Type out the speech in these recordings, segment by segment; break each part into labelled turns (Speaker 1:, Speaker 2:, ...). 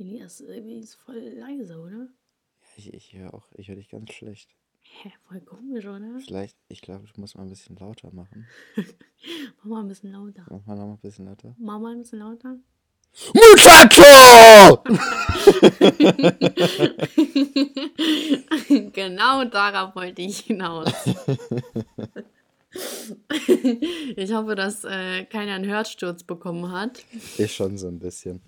Speaker 1: Elias, irgendwie ist voll leise, oder?
Speaker 2: Ich, ich höre auch, ich höre dich ganz schlecht.
Speaker 1: Hä, voll komisch, oder?
Speaker 2: Vielleicht, ich glaube, du musst mal ein bisschen lauter machen.
Speaker 1: Mach mal ein bisschen lauter.
Speaker 2: Mach mal noch mal ein bisschen lauter.
Speaker 1: Mach mal ein bisschen lauter.
Speaker 2: Muchacho!
Speaker 1: genau darauf wollte ich hinaus. ich hoffe, dass äh, keiner einen Hörsturz bekommen hat.
Speaker 2: Ich schon so ein bisschen.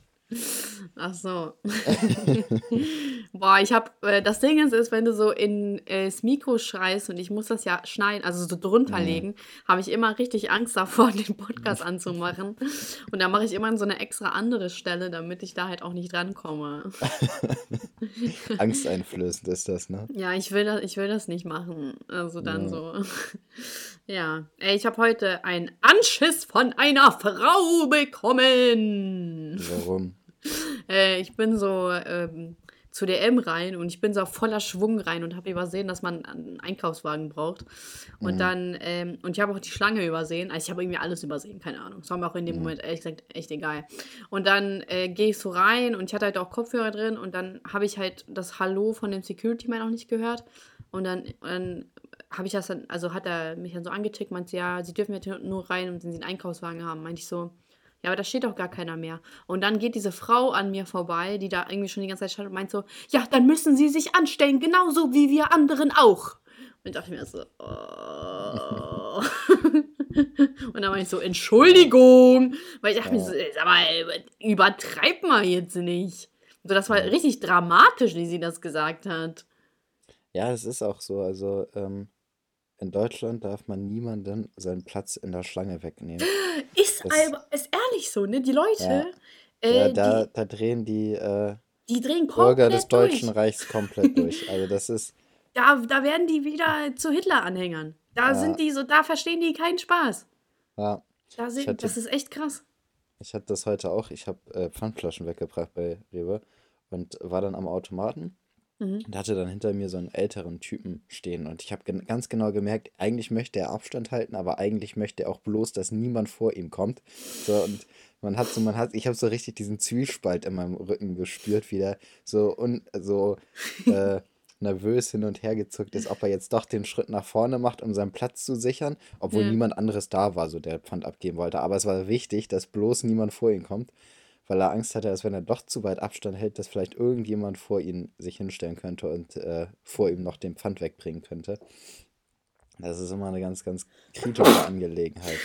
Speaker 1: Ach so. Boah, ich hab, äh, das Ding ist, ist, wenn du so in äh, das Mikro schreist und ich muss das ja schneiden, also so drunter
Speaker 2: Mhm.
Speaker 1: legen, habe ich immer richtig Angst davor, den Podcast anzumachen. Und da mache ich immer so eine extra andere Stelle, damit ich da halt auch nicht rankomme.
Speaker 2: Angsteinflößend ist das, ne?
Speaker 1: Ja, ich will das, ich will das nicht machen. Also dann
Speaker 2: Ja.
Speaker 1: so. Ja. Ey, ich habe heute einen Anschiss von einer Frau bekommen.
Speaker 2: Warum?
Speaker 1: Äh, ich bin so ähm, zu DM rein und ich bin so voller Schwung rein und habe übersehen, dass man einen Einkaufswagen braucht. Und dann, ähm, und ich habe auch die Schlange übersehen. Also ich habe irgendwie alles übersehen, keine Ahnung. Das war mir auch in dem Moment ehrlich gesagt echt egal. Und dann äh, gehe ich so rein und ich hatte halt auch Kopfhörer drin und dann habe ich halt das Hallo von dem Security-Man auch nicht gehört. Und dann, dann habe ich das dann, also hat er mich dann so angetickt, meinte, ja, sie dürfen jetzt nur rein, wenn sie einen Einkaufswagen haben. Meinte ich so, ja, aber da steht doch gar keiner mehr. Und dann geht diese Frau an mir vorbei, die da irgendwie schon die ganze Zeit stand und meint so, ja, dann müssen sie sich anstellen, genauso wie wir anderen auch. Und ich dachte mir so, oh. Und dann war ich so, Entschuldigung. Weil ich dachte mir so, sag mal, übertreib mal jetzt nicht. So, das war richtig dramatisch, wie sie das gesagt hat.
Speaker 2: Ja, es ist auch so. Also, ähm, in Deutschland darf man niemandem seinen Platz in der Schlange wegnehmen.
Speaker 1: Ist,
Speaker 2: Das-
Speaker 1: aber, ist ehrlich so, ne? Die Leute,
Speaker 2: Ja.
Speaker 1: äh,
Speaker 2: Ja, da,
Speaker 1: die,
Speaker 2: da drehen die äh,
Speaker 1: die drehen
Speaker 2: Bürger des Deutschen
Speaker 1: durch.
Speaker 2: Reichs komplett durch. Also, das ist.
Speaker 1: Da, da werden die wieder zu Hitler-Anhängern. Da
Speaker 2: Ja.
Speaker 1: sind die so, da verstehen die keinen Spaß.
Speaker 2: Ja,
Speaker 1: Da sind,
Speaker 2: hatte-
Speaker 1: das ist echt krass.
Speaker 2: ich hatte das heute auch. Ich habe äh, Pfandflaschen weggebracht bei Rewe und war dann am Automaten.
Speaker 1: Mhm.
Speaker 2: Und hatte dann hinter mir so einen älteren Typen stehen. Und ich habe gen ganz genau gemerkt, eigentlich möchte er Abstand halten, aber eigentlich möchte er auch bloß, dass niemand vor ihm kommt. So, und man hat so, man hat, ich habe so richtig diesen Zwiespalt in meinem Rücken gespürt, wie der so, un, so äh, nervös hin und her gezuckt ist, ob er jetzt doch den Schritt nach vorne macht, um seinen Platz zu sichern, obwohl
Speaker 1: Ja.
Speaker 2: niemand anderes da war, so der Pfand abgeben wollte. Aber es war wichtig, dass bloß niemand vor ihn kommt weil er Angst hatte, dass wenn er doch zu weit Abstand hält, dass vielleicht irgendjemand vor ihn sich hinstellen könnte und äh, vor ihm noch den Pfand wegbringen könnte. Das ist immer eine ganz, ganz kritische Angelegenheit.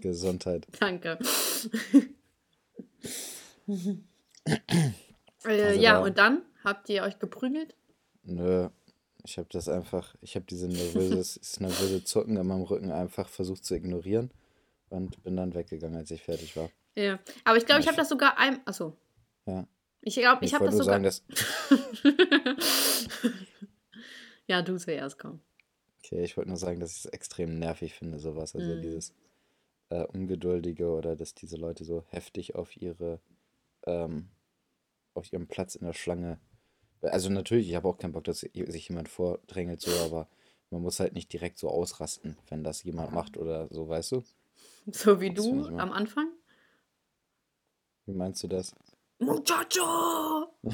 Speaker 2: Gesundheit.
Speaker 1: Danke. äh,
Speaker 2: Also
Speaker 1: ja,
Speaker 2: da-
Speaker 1: und dann habt ihr euch geprügelt?
Speaker 2: Nö, ich habe das einfach, ich habe diese nervöses, dieses nervöse Zucken in meinem Rücken einfach versucht zu ignorieren und bin dann weggegangen, als ich fertig war.
Speaker 1: Ja. Aber ich glaube, ich habe das sogar ein. Achso.
Speaker 2: Ja.
Speaker 1: Ich glaube, ich,
Speaker 2: Ich
Speaker 1: habe das sogar.
Speaker 2: sagen, dass,
Speaker 1: ja, du zuerst komm.
Speaker 2: okay, ich wollte nur sagen, dass ich es extrem nervig finde, sowas. Also
Speaker 1: Mhm.
Speaker 2: dieses äh, Ungeduldige oder dass diese Leute so heftig auf ihre, ähm, auf ihren Platz in der Schlange. Also natürlich, ich habe auch keinen Bock, dass sich jemand vordrängelt, so, aber man muss halt nicht direkt so ausrasten, wenn das jemand macht oder so, weißt du?
Speaker 1: So wie
Speaker 2: Das
Speaker 1: du am Anfang.
Speaker 2: Wie meinst du das?
Speaker 1: Muchacho!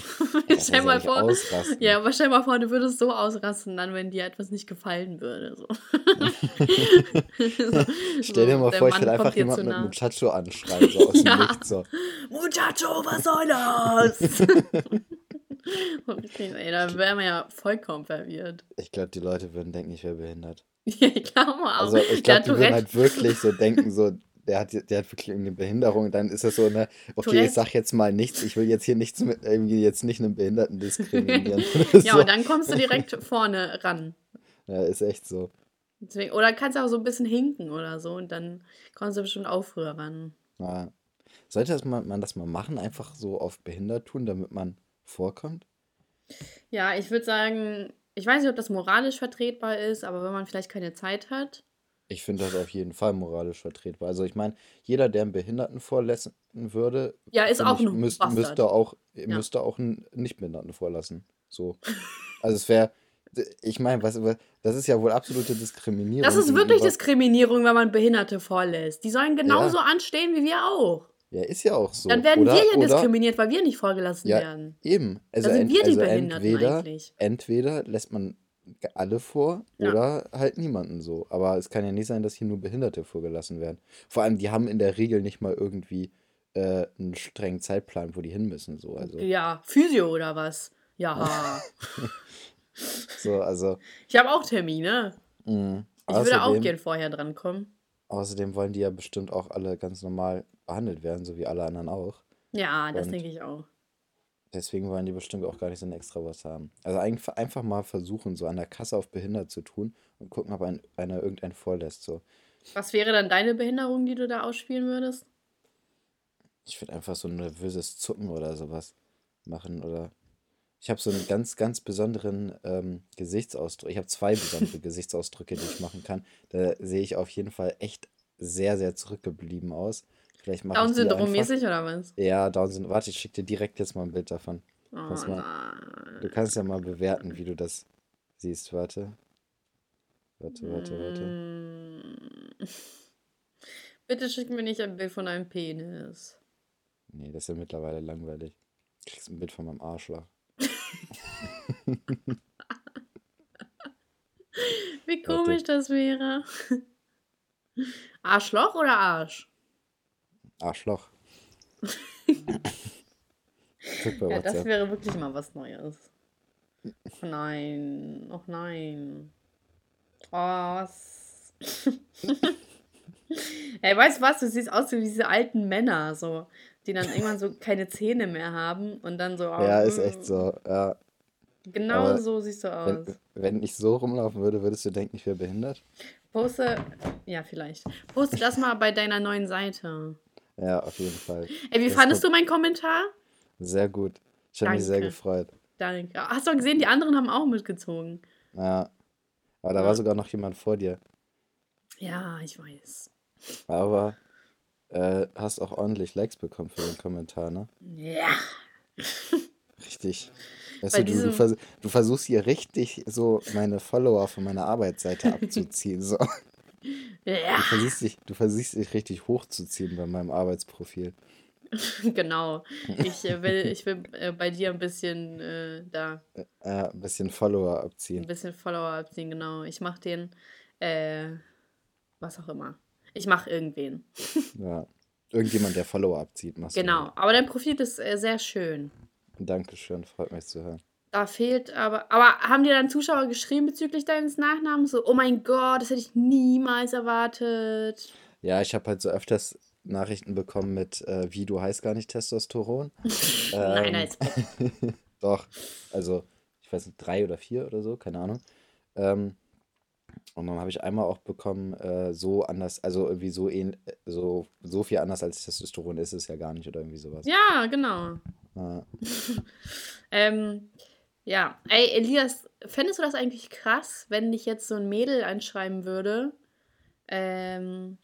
Speaker 2: Ja,
Speaker 1: stell mal vor.
Speaker 2: ausrasten?
Speaker 1: Ja, aber stell mal vor, du würdest so ausrasten, dann, wenn dir etwas nicht gefallen würde. So. So,
Speaker 2: Stell dir mal vor, ich will einfach jemanden mit. Muchacho anschreien, so aus dem
Speaker 1: Ja.
Speaker 2: Nichts, so.
Speaker 1: Muchacho, was soll das? okay, ey, da wären wir ja vollkommen verwirrt.
Speaker 2: Ich glaube, die Leute würden denken, ich wäre behindert.
Speaker 1: Ja, ich glaube auch.
Speaker 2: Also ich glaube, die würden halt wirklich so denken, so, der hat, der hat wirklich irgendeine Behinderung. Dann ist das so eine, okay,
Speaker 1: Tourette.
Speaker 2: ich sag jetzt mal nichts, ich will jetzt hier nichts mit, irgendwie jetzt nicht einen Behinderten diskriminieren.
Speaker 1: Ja,
Speaker 2: so.
Speaker 1: und dann kommst du direkt vorne ran.
Speaker 2: ja, ist echt so.
Speaker 1: Deswegen, oder kannst auch so ein bisschen hinken oder so und dann kommst du bestimmt auch früher ran.
Speaker 2: Ja. Sollte das mal, man das mal machen, einfach so auf behindert tun, damit man vorkommt?
Speaker 1: Ja, ich würde sagen, ich weiß nicht, ob das moralisch vertretbar ist, aber wenn man vielleicht keine Zeit hat.
Speaker 2: Ich finde das auf jeden Fall moralisch vertretbar. Also ich meine, jeder, der einen Behinderten vorlassen würde,
Speaker 1: Ja, ist auch
Speaker 2: ich,
Speaker 1: ein
Speaker 2: müsst, müsste auch müsste auch einen Nichtbehinderten vorlassen. So. Also es wäre, ich meine, was, das ist ja wohl absolute Diskriminierung.
Speaker 1: Das ist wirklich Diskriminierung, wenn man Behinderte vorlässt. Die sollen genauso anstehen wie wir auch.
Speaker 2: Ja, ist ja auch so.
Speaker 1: Dann werden
Speaker 2: oder,
Speaker 1: wir ja
Speaker 2: oder,
Speaker 1: diskriminiert, weil wir nicht vorgelassen
Speaker 2: ja,
Speaker 1: werden.
Speaker 2: eben. Also,
Speaker 1: Da sind
Speaker 2: ent,
Speaker 1: wir die
Speaker 2: also
Speaker 1: Behinderten
Speaker 2: entweder,
Speaker 1: eigentlich.
Speaker 2: entweder lässt man alle vor
Speaker 1: Ja.
Speaker 2: oder halt niemanden so. Aber es kann ja nicht sein, dass hier nur Behinderte vorgelassen werden. Vor allem, die haben in der Regel nicht mal irgendwie äh, einen strengen Zeitplan, wo die hin müssen. So, also,
Speaker 1: Ja, Physio oder was? Ja.
Speaker 2: so, also
Speaker 1: ich habe auch Termine.
Speaker 2: mh.
Speaker 1: Ich würde auch gern vorher drankommen.
Speaker 2: Außerdem wollen die ja bestimmt auch alle ganz normal behandelt werden, so wie alle anderen auch.
Speaker 1: Ja, das
Speaker 2: Und-
Speaker 1: denke ich auch.
Speaker 2: Deswegen wollen die bestimmt auch gar nicht so ein extra was haben. Also einfach, einfach mal versuchen, so an der Kasse auf behindert zu tun und gucken, ob ein, einer irgendeinen vorlässt. So.
Speaker 1: Was wäre dann deine Behinderung, die du da ausspielen würdest?
Speaker 2: Ich würde einfach so ein nervöses Zucken oder sowas machen. Oder ich habe so einen ganz, ganz besonderen ähm, Gesichtsausdruck. Ich habe zwei besondere Gesichtsausdrücke, die ich machen kann. Da sehe ich auf jeden Fall echt sehr, sehr zurückgeblieben aus. Vielleicht mache.
Speaker 1: Down-Syndrom-mäßig oder was?
Speaker 2: Ja, Down Syndrom. Warte, ich schicke dir direkt jetzt mal ein Bild davon.
Speaker 1: Oh
Speaker 2: mal-. Du kannst ja mal bewerten, wie du das siehst. Warte. Warte, warte, warte.
Speaker 1: Mm. Bitte schick mir nicht ein Bild von einem Penis.
Speaker 2: Nee, das ist ja mittlerweile langweilig. Du kriegst ein Bild von meinem Arschloch.
Speaker 1: Wie komisch das wäre. Arschloch oder Arsch?
Speaker 2: Arschloch. Bei
Speaker 1: Ja, das wäre wirklich mal was Neues. Oh nein. Och nein. Oh, was. Ey, weißt du was? Du siehst aus wie diese alten Männer, so, die dann irgendwann so keine Zähne mehr haben und dann so.
Speaker 2: Ja, ist
Speaker 1: oh,
Speaker 2: echt so. Ja,
Speaker 1: Genau
Speaker 2: Aber
Speaker 1: so siehst du aus.
Speaker 2: wenn, wenn ich so rumlaufen würde, würdest du denken, ich wäre behindert?
Speaker 1: Poste, ja, vielleicht. Poste das mal bei deiner neuen Seite.
Speaker 2: Ja, auf jeden Fall.
Speaker 1: Ey, wie
Speaker 2: Das
Speaker 1: fandest du meinen Kommentar?
Speaker 2: Sehr gut. Ich habe mich sehr gefreut.
Speaker 1: Danke. Hast du gesehen, die anderen haben auch mitgezogen.
Speaker 2: Ja. Aber da
Speaker 1: Ja.
Speaker 2: war sogar noch jemand vor dir.
Speaker 1: Ja, ich weiß.
Speaker 2: Aber äh, hast auch ordentlich Likes bekommen für den Kommentar, ne?
Speaker 1: Ja.
Speaker 2: Richtig. Weißt du, du, vers du versuchst hier richtig so meine Follower von meiner Arbeitsseite abzuziehen. So.
Speaker 1: Ja,
Speaker 2: Du versuchst dich, du versuchst dich richtig hochzuziehen bei meinem Arbeitsprofil.
Speaker 1: genau. Ich äh, will, ich will äh, bei dir ein bisschen äh, da
Speaker 2: Äh, ein bisschen Follower
Speaker 1: ein
Speaker 2: abziehen.
Speaker 1: bisschen Follower abziehen, genau. Ich mach den, äh, was auch immer. Ich mach irgendwen.
Speaker 2: Ja. Irgendjemand, der Follower abzieht, machst
Speaker 1: Genau. Aber dein Profil ist äh, sehr schön.
Speaker 2: Dankeschön, freut mich zu hören.
Speaker 1: Da fehlt aber. Aber haben dir dann Zuschauer geschrieben bezüglich deines Nachnamens? So, oh mein Gott, das hätte ich niemals erwartet.
Speaker 2: Ja, ich habe halt so öfters Nachrichten bekommen mit, äh, wie du heißt gar nicht Testosteron.
Speaker 1: Nein,
Speaker 2: Ähm,
Speaker 1: nein, ist-
Speaker 2: Doch, also ich weiß nicht, drei oder vier oder so, keine Ahnung. Ähm, und dann habe ich einmal auch bekommen, äh, so anders, also irgendwie so, ähn, so, so viel anders als Testosteron ist es ja gar nicht oder irgendwie sowas.
Speaker 1: Ja, genau.
Speaker 2: Ja.
Speaker 1: Ähm, ja, ey, Elias, fändest du das eigentlich krass, wenn dich jetzt so ein Mädel anschreiben würde? Ähm,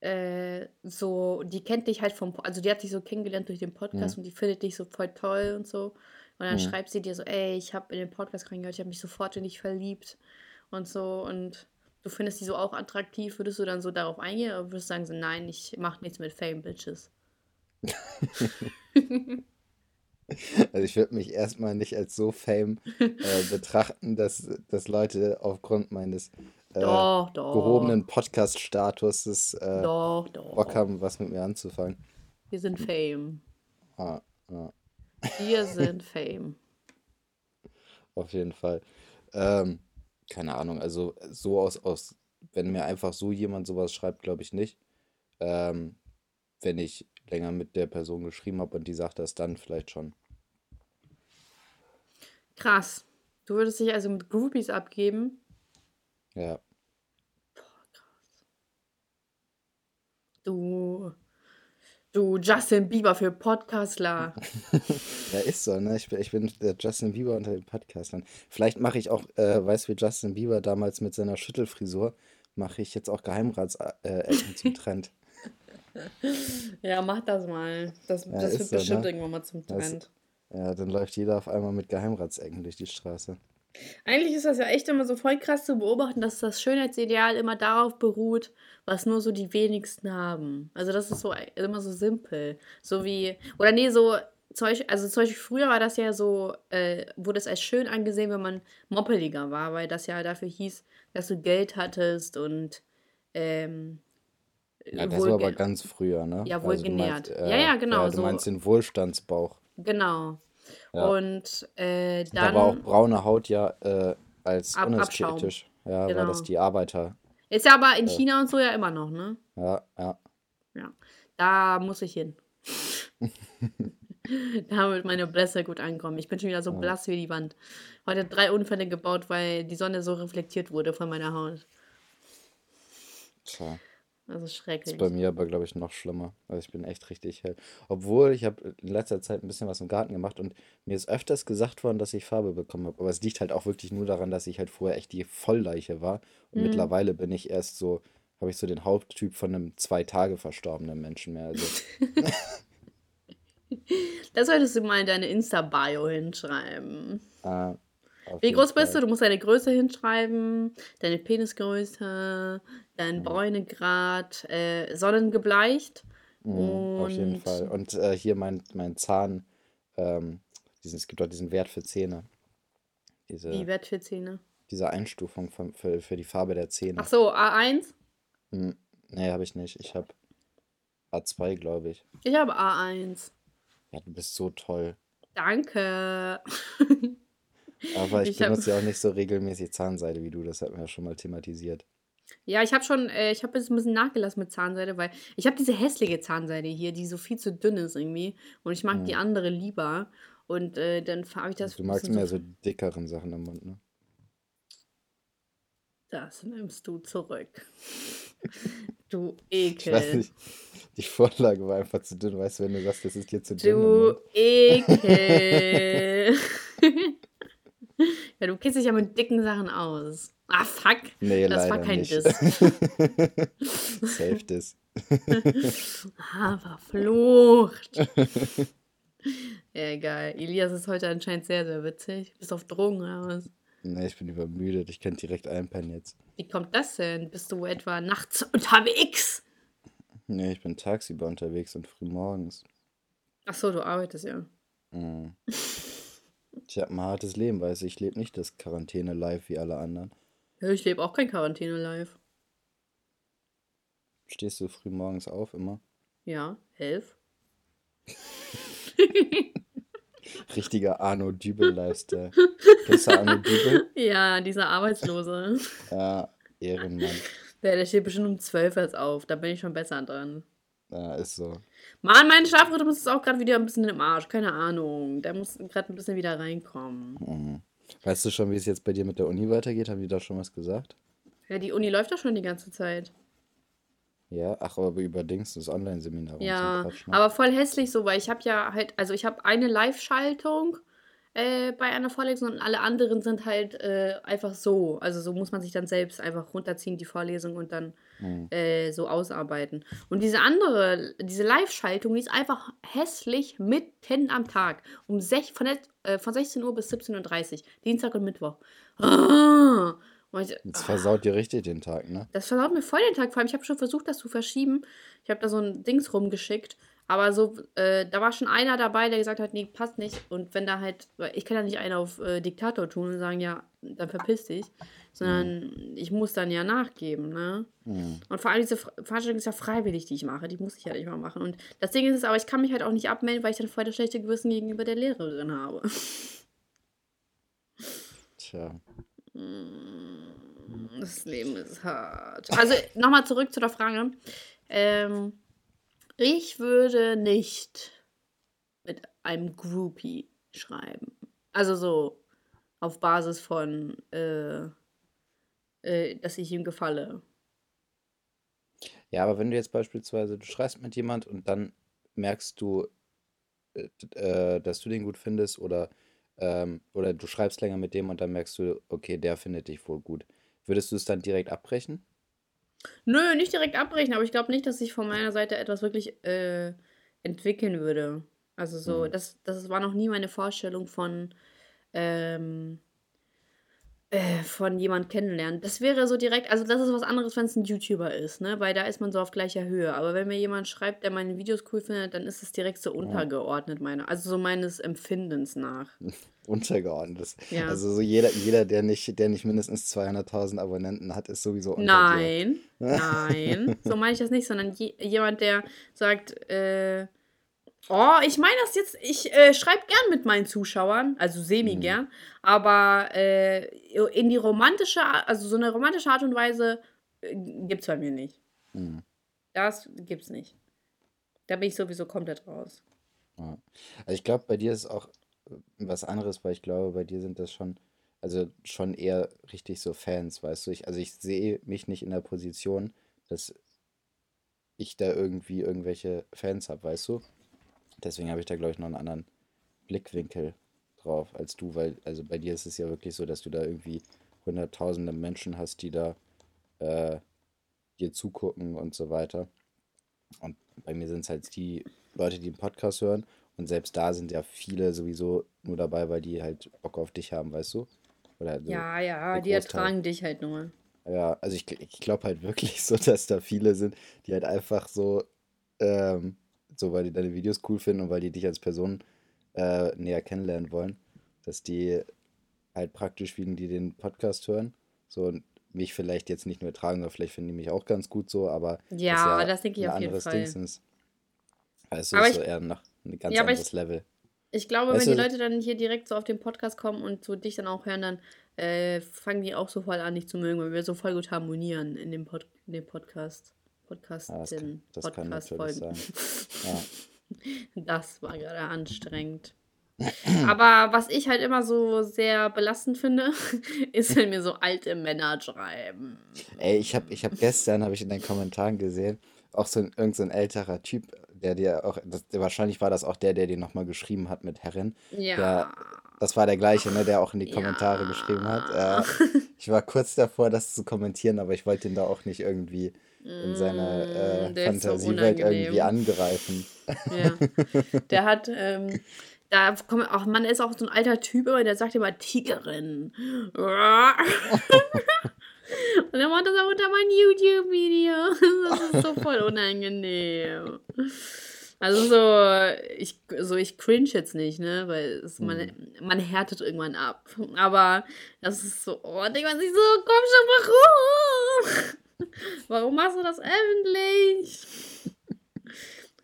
Speaker 1: äh, so, die kennt dich halt vom, also die hat dich so kennengelernt durch den Podcast
Speaker 2: Mhm.
Speaker 1: und die findet dich so voll toll und so. Und dann
Speaker 2: Mhm.
Speaker 1: schreibt sie dir so, ey, ich habe in den Podcast reingehört, ich habe mich sofort in dich verliebt und so und du findest die so auch attraktiv, würdest du dann so darauf eingehen oder würdest du sagen so, nein, ich mach nichts mit Fame, Bitches?
Speaker 2: Also ich würde mich erstmal nicht als so Fame äh, betrachten, dass, dass Leute aufgrund meines äh,
Speaker 1: Doch, doch.
Speaker 2: gehobenen Podcast-Statuses äh,
Speaker 1: Doch.
Speaker 2: Bock haben, was mit mir anzufangen.
Speaker 1: Wir sind Fame.
Speaker 2: Ah, ja.
Speaker 1: Wir sind Fame.
Speaker 2: Auf jeden Fall. Ähm, keine Ahnung, also so aus, aus, wenn mir einfach so jemand sowas schreibt, glaube ich nicht. Ähm, wenn ich länger mit der Person geschrieben habe und die sagt das dann vielleicht schon.
Speaker 1: Krass. Du würdest dich also mit Groupies abgeben?
Speaker 2: Ja,
Speaker 1: Du. Du Justin Bieber für Podcastler.
Speaker 2: ja ist so, ne? Ich bin, ich bin der Justin Bieber unter den Podcastern. Vielleicht mache ich auch, äh, weißt du, wie Justin Bieber damals mit seiner Schüttelfrisur, mache ich jetzt auch Geheimratsecken zum Trend.
Speaker 1: ja, mach das mal. Das,
Speaker 2: Ja,
Speaker 1: das wird
Speaker 2: so,
Speaker 1: bestimmt
Speaker 2: ne?
Speaker 1: irgendwann mal zum
Speaker 2: Das-
Speaker 1: Trend.
Speaker 2: Ja, dann läuft jeder auf einmal mit Geheimratsecken durch die Straße.
Speaker 1: Eigentlich ist das ja echt immer so voll krass zu beobachten, dass das Schönheitsideal immer darauf beruht, was nur so die wenigsten haben. Also das ist so immer so simpel. So wie, oder nee, so, Zeug, also zum Beispiel früher war das ja so, äh, wurde es als schön angesehen, wenn man moppeliger war, weil das ja dafür hieß, dass du Geld hattest und ähm,
Speaker 2: ja, das war aber ganz früher, ne?
Speaker 1: Ja, wohl also äh, ja, ja, genau.
Speaker 2: Ja, du meinst den Wohlstandsbauch.
Speaker 1: Genau. Ja. Und äh, dann.
Speaker 2: Da war auch braune Haut ja äh, als Ab unästhetisch. Ja, genau. weil das die Arbeiter.
Speaker 1: Ist ja aber in China und so ja immer noch, ne?
Speaker 2: Ja, ja.
Speaker 1: Ja. Da muss ich hin. da wird meine Blässe gut ankommen. Ich bin schon wieder so blass wie die Wand. Heute drei Unfälle gebaut, weil die Sonne so reflektiert wurde von meiner Haut.
Speaker 2: Tja.
Speaker 1: Das ist schrecklich.
Speaker 2: ist bei mir aber, glaube ich, noch schlimmer. Also ich bin echt richtig hell. Obwohl, ich habe in letzter Zeit ein bisschen was im Garten gemacht und mir ist öfters gesagt worden, dass ich Farbe bekommen habe. Aber es liegt halt auch wirklich nur daran, dass ich halt vorher echt die Vollleiche war. Und mhm. mittlerweile bin ich erst so, habe ich so den Haupttyp von einem zwei Tage verstorbenen Menschen mehr. Also.
Speaker 1: das solltest du mal in deine Insta-Bio hinschreiben. Ah, wie groß Fall. bist du? Du musst deine Größe hinschreiben, deine Penisgröße, dein Bräunegrad, äh, sonnengebleicht.
Speaker 2: Mhm, auf jeden Fall. Und äh, hier mein, mein Zahn, ähm, diesen, es gibt auch diesen Wert für Zähne.
Speaker 1: Diese, Wie Wert für Zähne?
Speaker 2: Diese Einstufung von, für, für die Farbe der Zähne.
Speaker 1: Ach so, A1?
Speaker 2: Hm, nee, habe ich nicht. Ich habe A2, glaube ich.
Speaker 1: Ich habe A1.
Speaker 2: Ja, du bist so toll.
Speaker 1: Danke.
Speaker 2: Aber ich, ich benutze ja auch nicht so regelmäßig Zahnseide wie du, das hatten wir ja schon mal thematisiert.
Speaker 1: Ja, ich habe schon, äh, ich habe jetzt ein bisschen nachgelassen mit Zahnseide, weil ich habe diese hässliche Zahnseide hier, die so viel zu dünn ist irgendwie. Und ich mag mhm. die andere lieber. Und äh, dann habe ich das.
Speaker 2: Du magst mehr so, dickeren Sachen im Mund, ne?
Speaker 1: Das nimmst du zurück. du Ekel. Ich weiß nicht.
Speaker 2: Die Vorlage war einfach zu dünn, weißt du, wenn du sagst, das ist hier zu dünn.
Speaker 1: Du Ekel. ja, du kennst dich ja mit dicken Sachen aus. Ah, fuck. Nee, das war kein nicht. Diss.
Speaker 2: Safe Diss.
Speaker 1: ah, verflucht. egal. Elias ist heute anscheinend sehr, sehr witzig. Bist auf Drogen oder was?
Speaker 2: Nee, ich bin übermüdet. Ich kann direkt einpennen jetzt.
Speaker 1: Wie kommt das denn? Bist du etwa nachts unterwegs?
Speaker 2: Nee, ich bin tagsüber unterwegs und früh morgens.
Speaker 1: Ach so, du arbeitest ja.
Speaker 2: Mhm. Ich habe ein hartes Leben, weißt du. Ich lebe nicht das Quarantäne-Life wie alle anderen.
Speaker 1: Ja, ich lebe auch kein Quarantäne-Life.
Speaker 2: Stehst du früh morgens auf immer?
Speaker 1: Ja, elf.
Speaker 2: Richtiger Arno Dübel-Lifestyle. Kennst du Arno Dübel?
Speaker 1: Ja, dieser Arbeitslose.
Speaker 2: Ja, Ehrenmann.
Speaker 1: Ja, der steht bestimmt um 12 erst auf. Da bin ich schon besser dran.
Speaker 2: Ja, ist so.
Speaker 1: Mann, mein Schlafrhythmus ist auch gerade wieder ein bisschen im Arsch. Keine Ahnung. Der muss gerade ein bisschen wieder reinkommen.
Speaker 2: Mhm. Weißt du schon, wie es jetzt bei dir mit der Uni weitergeht? Haben die da schon was gesagt?
Speaker 1: Ja, die Uni läuft doch schon die ganze Zeit.
Speaker 2: Ja, ach, aber über Dings, das Online-Seminar.
Speaker 1: Ja, ne? aber voll hässlich so, weil ich habe ja halt, also ich habe eine Live-Schaltung äh, bei einer Vorlesung und alle anderen sind halt äh, einfach so. Also so muss man sich dann selbst einfach runterziehen, die Vorlesung und dann mhm. äh, so ausarbeiten. Und diese andere, diese Live-Schaltung, die ist einfach hässlich mitten am Tag. Um sech, von, äh, von 16 Uhr bis 17.30 Uhr. Dienstag und Mittwoch. Ah!
Speaker 2: Ich, das versaut dir richtig den Tag, ne?
Speaker 1: Das versaut mir voll den Tag. Vor allem, ich habe schon versucht, das zu verschieben. Ich habe da so ein Dings rumgeschickt. Aber so, äh, da war schon einer dabei, der gesagt hat, nee, passt nicht. Und wenn da halt, ich kann ja nicht einen auf äh, Diktator tun und sagen, ja, dann verpiss dich. Sondern mhm. ich muss dann ja nachgeben, ne? Mhm. Und vor allem diese Veranstaltung ist ja freiwillig, die ich mache. Die muss ich ja nicht mal machen. Und das Ding ist es aber, ich kann mich halt auch nicht abmelden, weil ich dann voll das schlechte Gewissen gegenüber der Lehrerin habe.
Speaker 2: Tja.
Speaker 1: Das Leben ist hart. Also nochmal zurück zu der Frage. Ähm, ich würde nicht mit einem Groupie schreiben. Also so auf Basis von, äh, äh, dass ich ihm gefalle.
Speaker 2: Ja, aber wenn du jetzt beispielsweise, du schreibst mit jemand und dann merkst du, äh, äh, dass du den gut findest oder, ähm, oder du schreibst länger mit dem und dann merkst du, okay, der findet dich wohl gut. Würdest du es dann direkt abbrechen?
Speaker 1: Nö, nicht direkt abbrechen, aber ich glaube nicht, dass sich von meiner Seite etwas wirklich äh, entwickeln würde. Also so, mhm. das, das war noch nie meine Vorstellung von, ähm, Äh, von jemand kennenlernen. Das wäre so direkt, also das ist was anderes, wenn es ein YouTuber ist, ne? Weil da ist man so auf gleicher Höhe. Aber wenn mir jemand schreibt, der meine Videos cool findet, dann ist es direkt so untergeordnet, meiner. Also so meines Empfindens nach.
Speaker 2: Untergeordnet.
Speaker 1: Ja.
Speaker 2: Also so jeder, jeder der, nicht, der nicht mindestens 200.000 Abonnenten hat, ist sowieso unter dir.
Speaker 1: Nein, nein, so meine ich das nicht, sondern je, jemand, der sagt, äh, oh, ich meine das jetzt, ich äh, schreibe gern mit meinen Zuschauern, also semi
Speaker 2: Mhm.
Speaker 1: gern, aber äh, in die romantische, Art- also so eine romantische Art und Weise äh, gibt's bei mir nicht.
Speaker 2: Mhm.
Speaker 1: Das gibt's nicht. Da bin ich sowieso komplett raus.
Speaker 2: Ja. Also ich glaube, bei dir ist auch äh, was anderes, weil ich glaube, bei dir sind das schon, also schon eher richtig so Fans, weißt du? Ich, also ich sehe mich nicht in der Position, dass ich da irgendwie irgendwelche Fans habe, weißt du? Deswegen habe ich da, glaube ich, noch einen anderen Blickwinkel drauf als du, weil, also bei dir ist es ja wirklich so, dass du da irgendwie hunderttausende Menschen hast, die da äh, dir zugucken und so weiter. Und bei mir sind es halt die Leute, die den Podcast hören. Und selbst da sind ja viele sowieso nur dabei, weil die halt Bock auf dich haben, weißt du? Oder halt so
Speaker 1: Ja, ja, die ertragen dich halt nur.
Speaker 2: Ja, also ich, ich glaube halt wirklich so, dass da viele sind, die halt einfach so, ähm, so weil die deine Videos cool finden und weil die dich als Person äh, näher kennenlernen wollen, dass die halt praktisch, wie die den Podcast hören, so und mich vielleicht jetzt nicht nur ertragen, sondern vielleicht finden die mich auch ganz gut so, aber das
Speaker 1: Ja,
Speaker 2: ja
Speaker 1: das denke ich auf jeden Fall.
Speaker 2: Ist. Also
Speaker 1: Aber
Speaker 2: ist so
Speaker 1: ich,
Speaker 2: eher noch ein ganz
Speaker 1: ja, aber
Speaker 2: anderes
Speaker 1: ich,
Speaker 2: Level.
Speaker 1: Ich glaube,
Speaker 2: Weißt
Speaker 1: wenn die Leute dann hier direkt so auf den Podcast kommen und so dich dann auch hören, dann äh, fangen die auch so voll an, dich zu mögen, weil wir so voll gut harmonieren in dem, Pod in dem Podcast.
Speaker 2: Ja, das kann,
Speaker 1: Podcastin,
Speaker 2: das kann natürlich
Speaker 1: Podcast-Folgen.
Speaker 2: sein. Ja.
Speaker 1: Das war gerade anstrengend. Aber was ich halt immer so sehr belastend finde, ist, wenn mir so alte Männer schreiben.
Speaker 2: Ey, ich habe ich hab gestern, habe ich in den Kommentaren gesehen, auch so ein, irgend so ein älterer Typ, der dir auch, das, der, wahrscheinlich war das auch der, der dir nochmal geschrieben hat mit Herrin. Der,
Speaker 1: Ja,
Speaker 2: das war der gleiche, ne, der auch in die Kommentare geschrieben hat.
Speaker 1: ja.
Speaker 2: Äh, ich war kurz davor, das zu kommentieren, aber ich wollte ihn da auch nicht irgendwie in seiner äh,
Speaker 1: Mm, der ist so
Speaker 2: Fantasiewelt irgendwie angreifen.
Speaker 1: Ja. Der hat, ähm, da kommt auch, man ist auch so ein alter Typ, aber der sagt immer Tigerin. Und er macht das auch unter mein YouTube-Video. Das ist so voll unangenehm. Also so, ich, so, ich cringe jetzt nicht, ne? Weil es, man,
Speaker 2: Hm.
Speaker 1: man härtet irgendwann ab. Aber das ist so, oh, denkt man sich so, komm schon, warum? Warum machst du das öffentlich?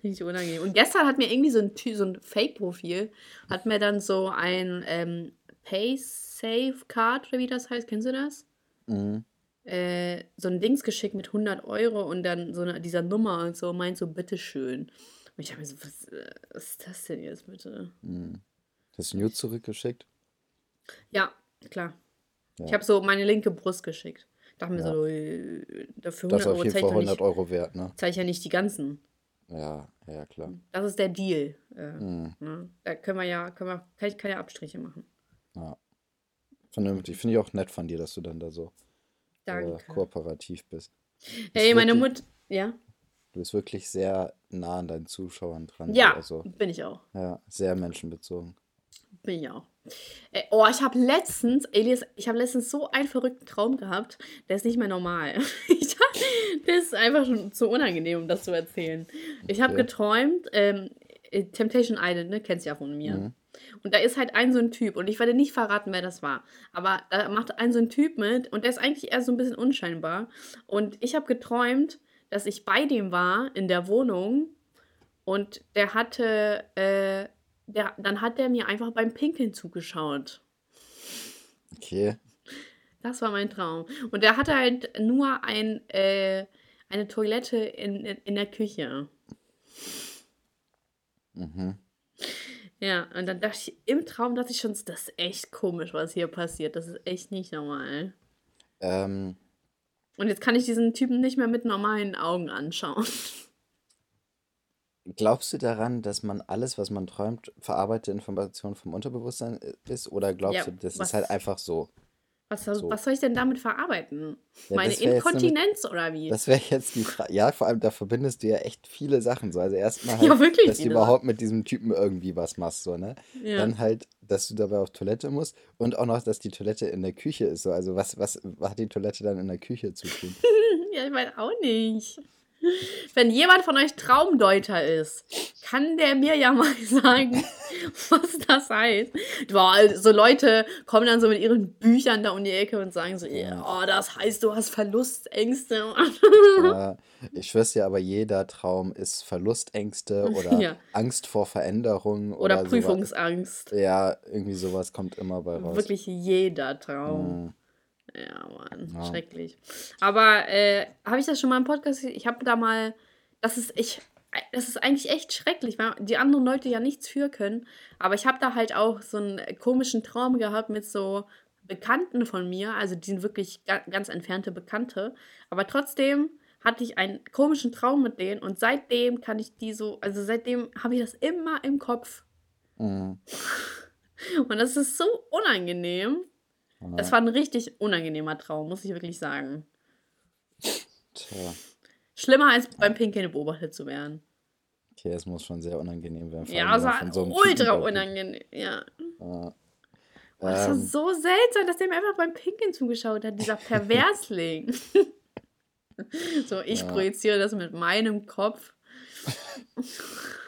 Speaker 1: Richtig unangenehm. Und gestern hat mir irgendwie so ein, so ein Fake-Profil, hat mir dann so ein ähm, Pay-Safe-Card, oder wie das heißt, kennst du das?
Speaker 2: Mhm.
Speaker 1: Äh, so ein Dings geschickt mit 100 Euro und dann so eine, dieser Nummer und so, meint so, bitteschön. Und ich habe mir so, was, äh, was ist das denn jetzt bitte?
Speaker 2: Mhm. Hast du Nude zurückgeschickt?
Speaker 1: Ja, klar. Ich
Speaker 2: Ja,
Speaker 1: habe so meine linke Brust geschickt. Dachte mir
Speaker 2: ja.
Speaker 1: so, äh, dafür
Speaker 2: Das ist
Speaker 1: 100
Speaker 2: auf
Speaker 1: Euro
Speaker 2: jeden
Speaker 1: zeige ich
Speaker 2: Fall
Speaker 1: doch
Speaker 2: 100
Speaker 1: nicht,
Speaker 2: Euro wert, ne?
Speaker 1: zeige ich ja nicht die ganzen.
Speaker 2: Ja, ja, klar.
Speaker 1: Das ist der Deal. Äh,
Speaker 2: Mhm.
Speaker 1: ne? Da können wir ja, können wir, kann ich keine Abstriche machen.
Speaker 2: Ja, vernünftig. Finde ich auch nett von dir, dass du dann da so äh, kooperativ bist.
Speaker 1: Hey, meine Mutter. Ja?
Speaker 2: du bist wirklich sehr nah an deinen Zuschauern dran.
Speaker 1: Ja,
Speaker 2: also,
Speaker 1: bin ich auch.
Speaker 2: ja, sehr menschenbezogen.
Speaker 1: Bin ich auch. Äh, oh, ich habe letztens, Elias, ich habe letztens so einen verrückten Traum gehabt, der ist nicht mehr normal. Ich hab, der ist einfach schon zu unangenehm, um das zu erzählen. Ich habe
Speaker 2: Okay.
Speaker 1: geträumt, ähm, äh, Temptation Island, ne, kennst du ja von mir.
Speaker 2: Mhm.
Speaker 1: Und da ist halt ein so ein Typ, und ich werde nicht verraten, wer das war. Aber da macht ein so ein Typ mit, und der ist eigentlich eher so ein bisschen unscheinbar. Und ich habe geträumt, dass ich bei dem war in der Wohnung, und der hatte, äh, der, dann hat der mir einfach beim Pinkeln zugeschaut.
Speaker 2: Okay.
Speaker 1: Das war mein Traum. Und der hatte halt nur ein, äh, eine Toilette in, in, in der Küche.
Speaker 2: Mhm.
Speaker 1: Ja, und dann dachte ich, im Traum dachte ich schon, das ist echt komisch, was hier passiert. Das ist echt nicht normal.
Speaker 2: Ähm,
Speaker 1: Und jetzt kann ich diesen Typen nicht mehr mit normalen Augen anschauen.
Speaker 2: Glaubst du daran, dass man alles, was man träumt, verarbeitete Information vom Unterbewusstsein ist? Oder glaubst
Speaker 1: Ja,
Speaker 2: du, das ist
Speaker 1: was,
Speaker 2: halt einfach so?
Speaker 1: Was, soll-
Speaker 2: So.
Speaker 1: was soll ich denn damit verarbeiten?
Speaker 2: Ja,
Speaker 1: Meine Inkontinenz oder wie?
Speaker 2: Das wäre jetzt die Frage. Ja, vor allem, da verbindest du ja echt viele Sachen. So. Also erstmal halt,
Speaker 1: Ja, wirklich
Speaker 2: dass du überhaupt mit diesem Typen irgendwie was machst, so, ne? Dann halt, dass du dabei auf Toilette musst und auch noch, dass die Toilette in der Küche ist. So. Also was, was hat die Toilette dann in der Küche zu tun?
Speaker 1: Ja, ich weiß auch nicht. Wenn jemand von euch Traumdeuter ist, kann der mir ja mal sagen, was das heißt. Boah, so Leute kommen dann so mit ihren Büchern da um die Ecke und sagen so, ja, oh, das heißt, du hast Verlustängste.
Speaker 2: Ja, ich schwör's dir, aber jeder Traum ist Verlustängste oder
Speaker 1: Ja.
Speaker 2: Angst vor Veränderung
Speaker 1: Oder
Speaker 2: sowas.
Speaker 1: Prüfungsangst.
Speaker 2: Ja, irgendwie sowas kommt immer bei raus.
Speaker 1: Wirklich jeder Traum.
Speaker 2: Mhm.
Speaker 1: Ja, Mann,
Speaker 2: Ja.
Speaker 1: schrecklich. Aber äh, habe ich das schon mal im Podcast? Ich habe da mal, das ist ich, das ist eigentlich echt schrecklich, weil die anderen Leute ja nichts für können. Aber ich habe da halt auch so einen komischen Traum gehabt mit so Bekannten von mir, also die sind wirklich ga ganz entfernte Bekannte. Aber trotzdem hatte ich einen komischen Traum mit denen und seitdem kann ich die so, also seitdem habe ich das immer im Kopf.
Speaker 2: Mhm.
Speaker 1: Und das ist so unangenehm. Das
Speaker 2: Ja,
Speaker 1: war ein richtig unangenehmer Traum, muss ich wirklich sagen.
Speaker 2: tja.
Speaker 1: Schlimmer als beim Pinkeln beobachtet zu werden.
Speaker 2: Okay, es muss schon sehr unangenehm werden.
Speaker 1: Ja, es war
Speaker 2: so
Speaker 1: ultra unangenehm. Ja.
Speaker 2: Ja.
Speaker 1: Oh, das war
Speaker 2: Ähm,
Speaker 1: so seltsam, dass der mir einfach beim Pinkeln zugeschaut hat, dieser Perversling. so, ich
Speaker 2: Ja.
Speaker 1: projiziere das mit meinem Kopf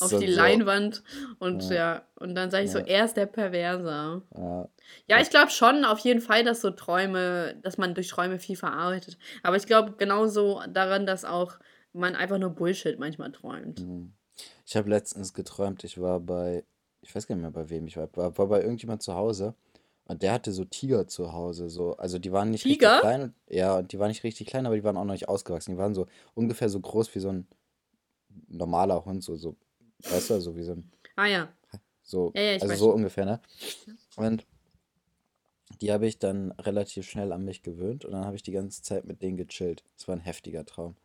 Speaker 1: auf die
Speaker 2: so,
Speaker 1: Leinwand und
Speaker 2: Ja.
Speaker 1: ja, und dann sage ich so,
Speaker 2: Ja.
Speaker 1: er ist der Perverser.
Speaker 2: Ja,
Speaker 1: Ja, ich glaube schon auf jeden Fall, dass so Träume, dass man durch Träume viel verarbeitet. Aber ich glaube genauso daran, dass auch man einfach nur Bullshit manchmal träumt.
Speaker 2: mhm. Ich habe letztens geträumt, ich war bei, ich weiß gar nicht mehr bei wem ich war, war, war bei irgendjemand zu Hause und der hatte so Tiger zu Hause, so, also die waren nicht
Speaker 1: Tiger?
Speaker 2: richtig klein, ja, und die waren nicht richtig klein, aber die waren auch noch nicht ausgewachsen, die waren so ungefähr so groß wie so ein normaler Hund, so, so, weißt du, so wie so ein,
Speaker 1: Ah ja.
Speaker 2: so,
Speaker 1: Ja, ja,
Speaker 2: also so ungefähr, ne? Und die habe ich dann relativ schnell an mich gewöhnt und dann habe ich die ganze Zeit mit denen gechillt. Es war ein heftiger Traum.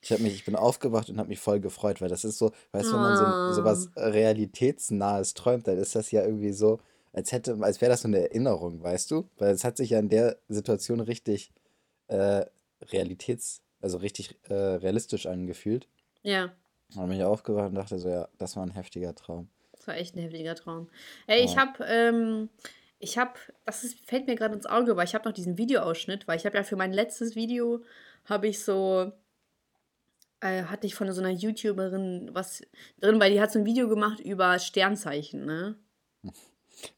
Speaker 2: Ich habe mich, ich bin aufgewacht und habe mich voll gefreut, weil das ist so, weißt du, wenn man so, so was
Speaker 1: Ah.
Speaker 2: realitätsnahes träumt, dann ist das ja irgendwie so, als hätte, als wäre das so eine Erinnerung, weißt du? Weil es hat sich ja in der Situation richtig äh, realitäts, also richtig äh, realistisch angefühlt.
Speaker 1: Ja.
Speaker 2: Dann bin ich aufgewacht und dachte so, ja, das war ein heftiger Traum.
Speaker 1: Das war echt ein heftiger Traum. Ey, ich
Speaker 2: Ja.
Speaker 1: habe, ähm, ich habe, das ist, fällt mir gerade ins Auge, weil ich habe noch diesen Videoausschnitt, weil ich habe ja für mein letztes Video, habe ich so, äh, hatte ich von so einer YouTuberin was drin, weil die hat so ein Video gemacht über Sternzeichen, ne?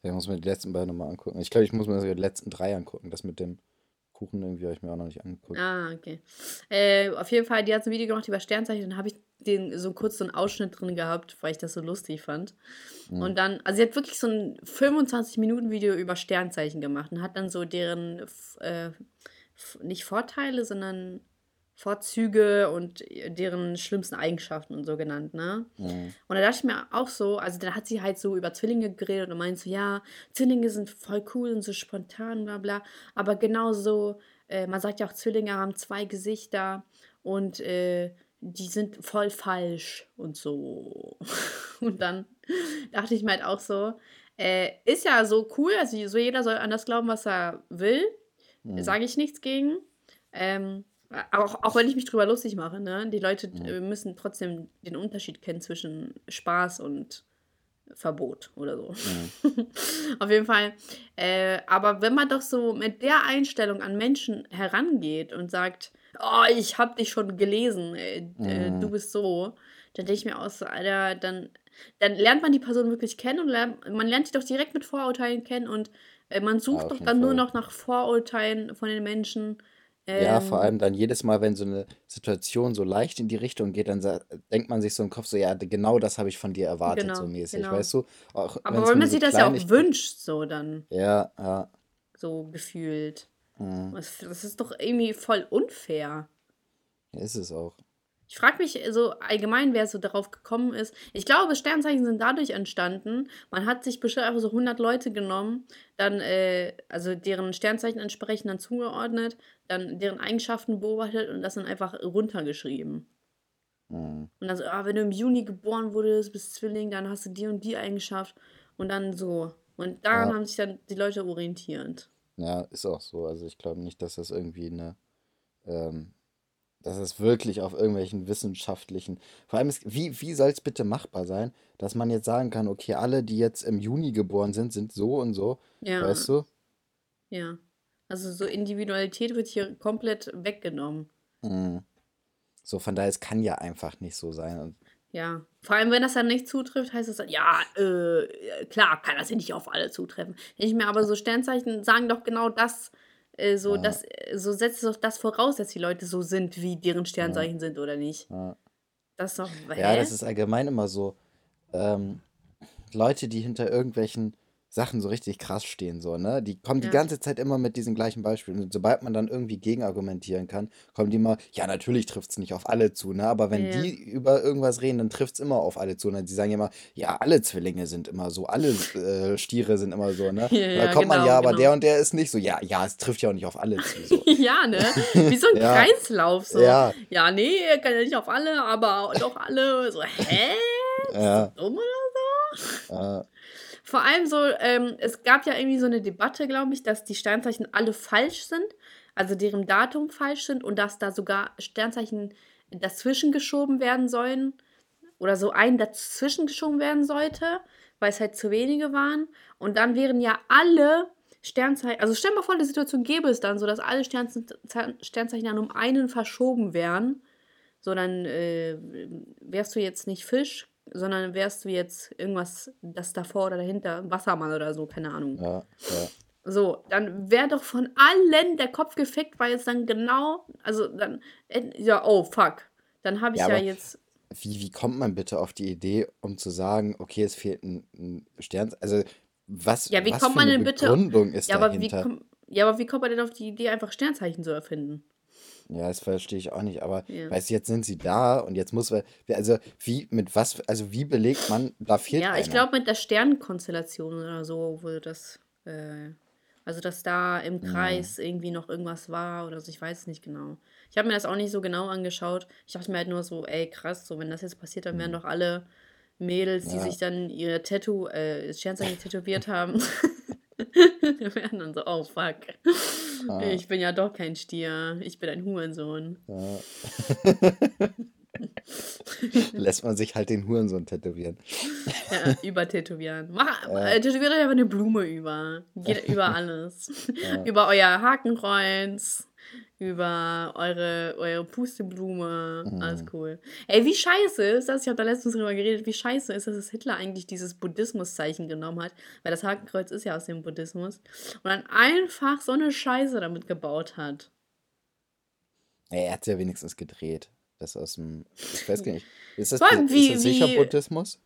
Speaker 2: Ich muss mir die letzten beiden nochmal angucken. Ich glaube, ich muss mir sogar die letzten drei angucken. Das mit dem Kuchen irgendwie habe ich mir auch noch nicht angeguckt.
Speaker 1: Ah, okay. Äh, auf jeden Fall, die hat so ein Video gemacht über Sternzeichen, dann habe ich den so kurz so einen Ausschnitt drin gehabt, weil ich das so lustig fand.
Speaker 2: Mhm.
Speaker 1: Und dann, also sie hat wirklich so ein 25-Minuten-Video über Sternzeichen gemacht und hat dann so deren, äh, nicht Vorteile, sondern Vorzüge und deren schlimmsten Eigenschaften und so genannt, ne?
Speaker 2: Mhm.
Speaker 1: Und da dachte ich mir auch so, also da hat sie halt so über Zwillinge geredet und meint so, ja, Zwillinge sind voll cool und so spontan, bla bla. Aber genauso, äh, man sagt ja auch, Zwillinge haben zwei Gesichter und äh, die sind voll falsch und so. Und dann dachte ich mir halt auch so, äh, ist ja so cool, also so jeder soll an das glauben, was er will.
Speaker 2: Mhm.
Speaker 1: Sage ich nichts gegen. Ähm, auch, auch wenn ich mich drüber lustig mache, ne? Die Leute
Speaker 2: Mhm.
Speaker 1: müssen trotzdem den Unterschied kennen zwischen Spaß und Verbot oder so.
Speaker 2: Mhm.
Speaker 1: Auf jeden Fall. Äh, aber wenn man doch so mit der Einstellung an Menschen herangeht und sagt, oh, ich hab dich schon gelesen, äh,
Speaker 2: Mhm.
Speaker 1: du bist so, dann denke ich mir aus, so, Alter, dann, dann lernt man die Person wirklich kennen und lernt, man lernt sie doch direkt mit Vorurteilen kennen und äh, man sucht
Speaker 2: auf
Speaker 1: doch dann nur
Speaker 2: Fall.
Speaker 1: noch nach Vorurteilen von den Menschen.
Speaker 2: Ja, vor
Speaker 1: Ähm,
Speaker 2: allem dann jedes Mal, wenn so eine Situation so leicht in die Richtung geht, dann sa- denkt man sich so im Kopf so, ja, d- genau das habe ich von dir erwartet, so
Speaker 1: genau,
Speaker 2: mäßig,
Speaker 1: genau.
Speaker 2: weißt du? Auch
Speaker 1: Aber
Speaker 2: wenn es
Speaker 1: weil
Speaker 2: nur
Speaker 1: man
Speaker 2: so
Speaker 1: sich das ja auch wünscht, so dann,
Speaker 2: Ja, ja.
Speaker 1: so gefühlt.
Speaker 2: Mhm.
Speaker 1: Das, das ist doch irgendwie voll unfair.
Speaker 2: Ja, Ist es auch.
Speaker 1: Ich frage mich so allgemein, wer so darauf gekommen ist. Ich glaube, Sternzeichen sind dadurch entstanden. Man hat sich bestimmt einfach so 100 Leute genommen, dann, äh, also deren Sternzeichen entsprechend dann zugeordnet, dann deren Eigenschaften beobachtet und das dann einfach runtergeschrieben.
Speaker 2: Mhm.
Speaker 1: Und dann so, ah, wenn du im Juni geboren wurdest, bist Zwilling, dann hast du die und die Eigenschaft und dann so. Und daran
Speaker 2: Ja.
Speaker 1: haben sich dann die Leute orientiert.
Speaker 2: Ja, ist auch so. Also ich glaube nicht, dass das irgendwie eine, ähm, dass es wirklich auf irgendwelchen wissenschaftlichen, vor allem, ist, wie, wie soll es bitte machbar sein, dass man jetzt sagen kann, okay, alle, die jetzt im Juni geboren sind, sind so und so,
Speaker 1: Ja,
Speaker 2: weißt du?
Speaker 1: ja. Also so Individualität wird hier komplett weggenommen.
Speaker 2: Mhm. So, von daher, es kann ja einfach nicht so sein. Und,
Speaker 1: Ja. Vor allem, wenn das dann nicht zutrifft, heißt es dann, ja, äh, klar, kann das ja nicht auf alle zutreffen. Ich mir aber so Sternzeichen sagen doch genau das, äh, so,
Speaker 2: Ja.
Speaker 1: das, äh, so setzt doch das voraus, dass die Leute so sind, wie deren Sternzeichen sind, oder nicht?
Speaker 2: ja.
Speaker 1: Das ist doch, hä?
Speaker 2: Ja, das ist allgemein immer so. Ähm, Leute, die hinter irgendwelchen Sachen so richtig krass stehen, so, ne? Die kommen die
Speaker 1: Ja.
Speaker 2: ganze Zeit immer mit diesen gleichen Beispielen. Und sobald man dann irgendwie gegenargumentieren kann, kommen die immer, ja, natürlich trifft es nicht auf alle zu, ne? Aber wenn
Speaker 1: Ja.
Speaker 2: die über irgendwas reden, dann trifft es immer auf alle zu. Und sie sagen ja immer, ja, alle Zwillinge sind immer so, alle äh, Stiere sind immer so, ne?
Speaker 1: Ja, ja,
Speaker 2: da kommt man,
Speaker 1: genau,
Speaker 2: ja, aber
Speaker 1: genau.
Speaker 2: der und der ist nicht so. Ja, ja, es trifft ja auch nicht auf alle zu. So.
Speaker 1: ja, ne? Wie so ein
Speaker 2: Ja.
Speaker 1: Kreislauf. So.
Speaker 2: Ja.
Speaker 1: ja, nee, kann ja nicht auf alle, aber doch alle. So, hä?
Speaker 2: Ja,
Speaker 1: Dumm oder?
Speaker 2: äh,
Speaker 1: Vor allem so, ähm, es gab ja irgendwie so eine Debatte, glaube ich, dass die Sternzeichen alle falsch sind, also deren Datum falsch sind und dass da sogar Sternzeichen dazwischen geschoben werden sollen oder so ein dazwischen geschoben werden sollte, weil es halt zu wenige waren. Und dann wären ja alle Sternzeichen, also stell mal vor, die Situation gäbe es dann so, dass alle Sternze Sternzeichen dann um einen verschoben wären. So, dann äh, wärst du jetzt nicht Fisch, sondern wärst du jetzt irgendwas, das davor oder dahinter, Wassermann oder so, keine Ahnung.
Speaker 2: ja, ja.
Speaker 1: So, dann wäre doch von allen der Kopf gefickt, weil es dann genau, also dann, ja, oh fuck. Dann habe ich
Speaker 2: Ja,
Speaker 1: ja, jetzt,
Speaker 2: Wie, wie kommt man bitte auf die Idee, um zu sagen, okay, es fehlt ein, ein Stern? Also, was,
Speaker 1: Ja, wie
Speaker 2: was
Speaker 1: kommt
Speaker 2: für
Speaker 1: man
Speaker 2: eine
Speaker 1: denn bitte-
Speaker 2: Begründung ist
Speaker 1: ja aber, wie
Speaker 2: dahinter?
Speaker 1: ja, aber wie kommt man denn auf die Idee, einfach Sternzeichen zu erfinden?
Speaker 2: Ja, das verstehe ich auch nicht. Aber
Speaker 1: Ja.
Speaker 2: weißt du, jetzt sind sie da und jetzt muss wir, also wie, mit was, also wie belegt man, da fehlt
Speaker 1: Ja, ich
Speaker 2: einer.
Speaker 1: glaube mit der Sternenkonstellation oder so wurde das, äh, also dass da im Kreis irgendwie noch irgendwas war oder so, ich weiß es nicht genau. Ich habe mir das auch nicht so genau angeschaut. Ich dachte mir halt nur so, ey, krass, so wenn das jetzt passiert, dann wären doch alle Mädels, die
Speaker 2: Ja.
Speaker 1: sich dann ihr Tattoo, äh, Sternzeichen tätowiert haben, wären dann so, oh fuck.
Speaker 2: Ah.
Speaker 1: Ich bin ja doch kein Stier, ich bin ein Hurensohn.
Speaker 2: Ja. Lässt man sich halt den Hurensohn tätowieren.
Speaker 1: Ja, übertätowieren. Mach, äh, tätowiert euch einfach eine Blume über. Geht über alles.
Speaker 2: Ja.
Speaker 1: Über euer Hakenkreuz, über eure, eure Pusteblume.
Speaker 2: Mhm.
Speaker 1: Alles cool. Ey, wie scheiße ist das? Ich habe da letztens drüber geredet, wie scheiße ist, dass es Hitler eigentlich dieses Buddhismuszeichen genommen hat. Weil das Hakenkreuz ist ja aus dem Buddhismus. Und dann einfach so eine Scheiße damit gebaut hat.
Speaker 2: Ey, er hat es ja wenigstens gedreht. Das aus dem, ich weiß gar nicht. Ist das,
Speaker 1: allem
Speaker 2: ist
Speaker 1: wie-
Speaker 2: das sicher
Speaker 1: wie-
Speaker 2: Buddhismus?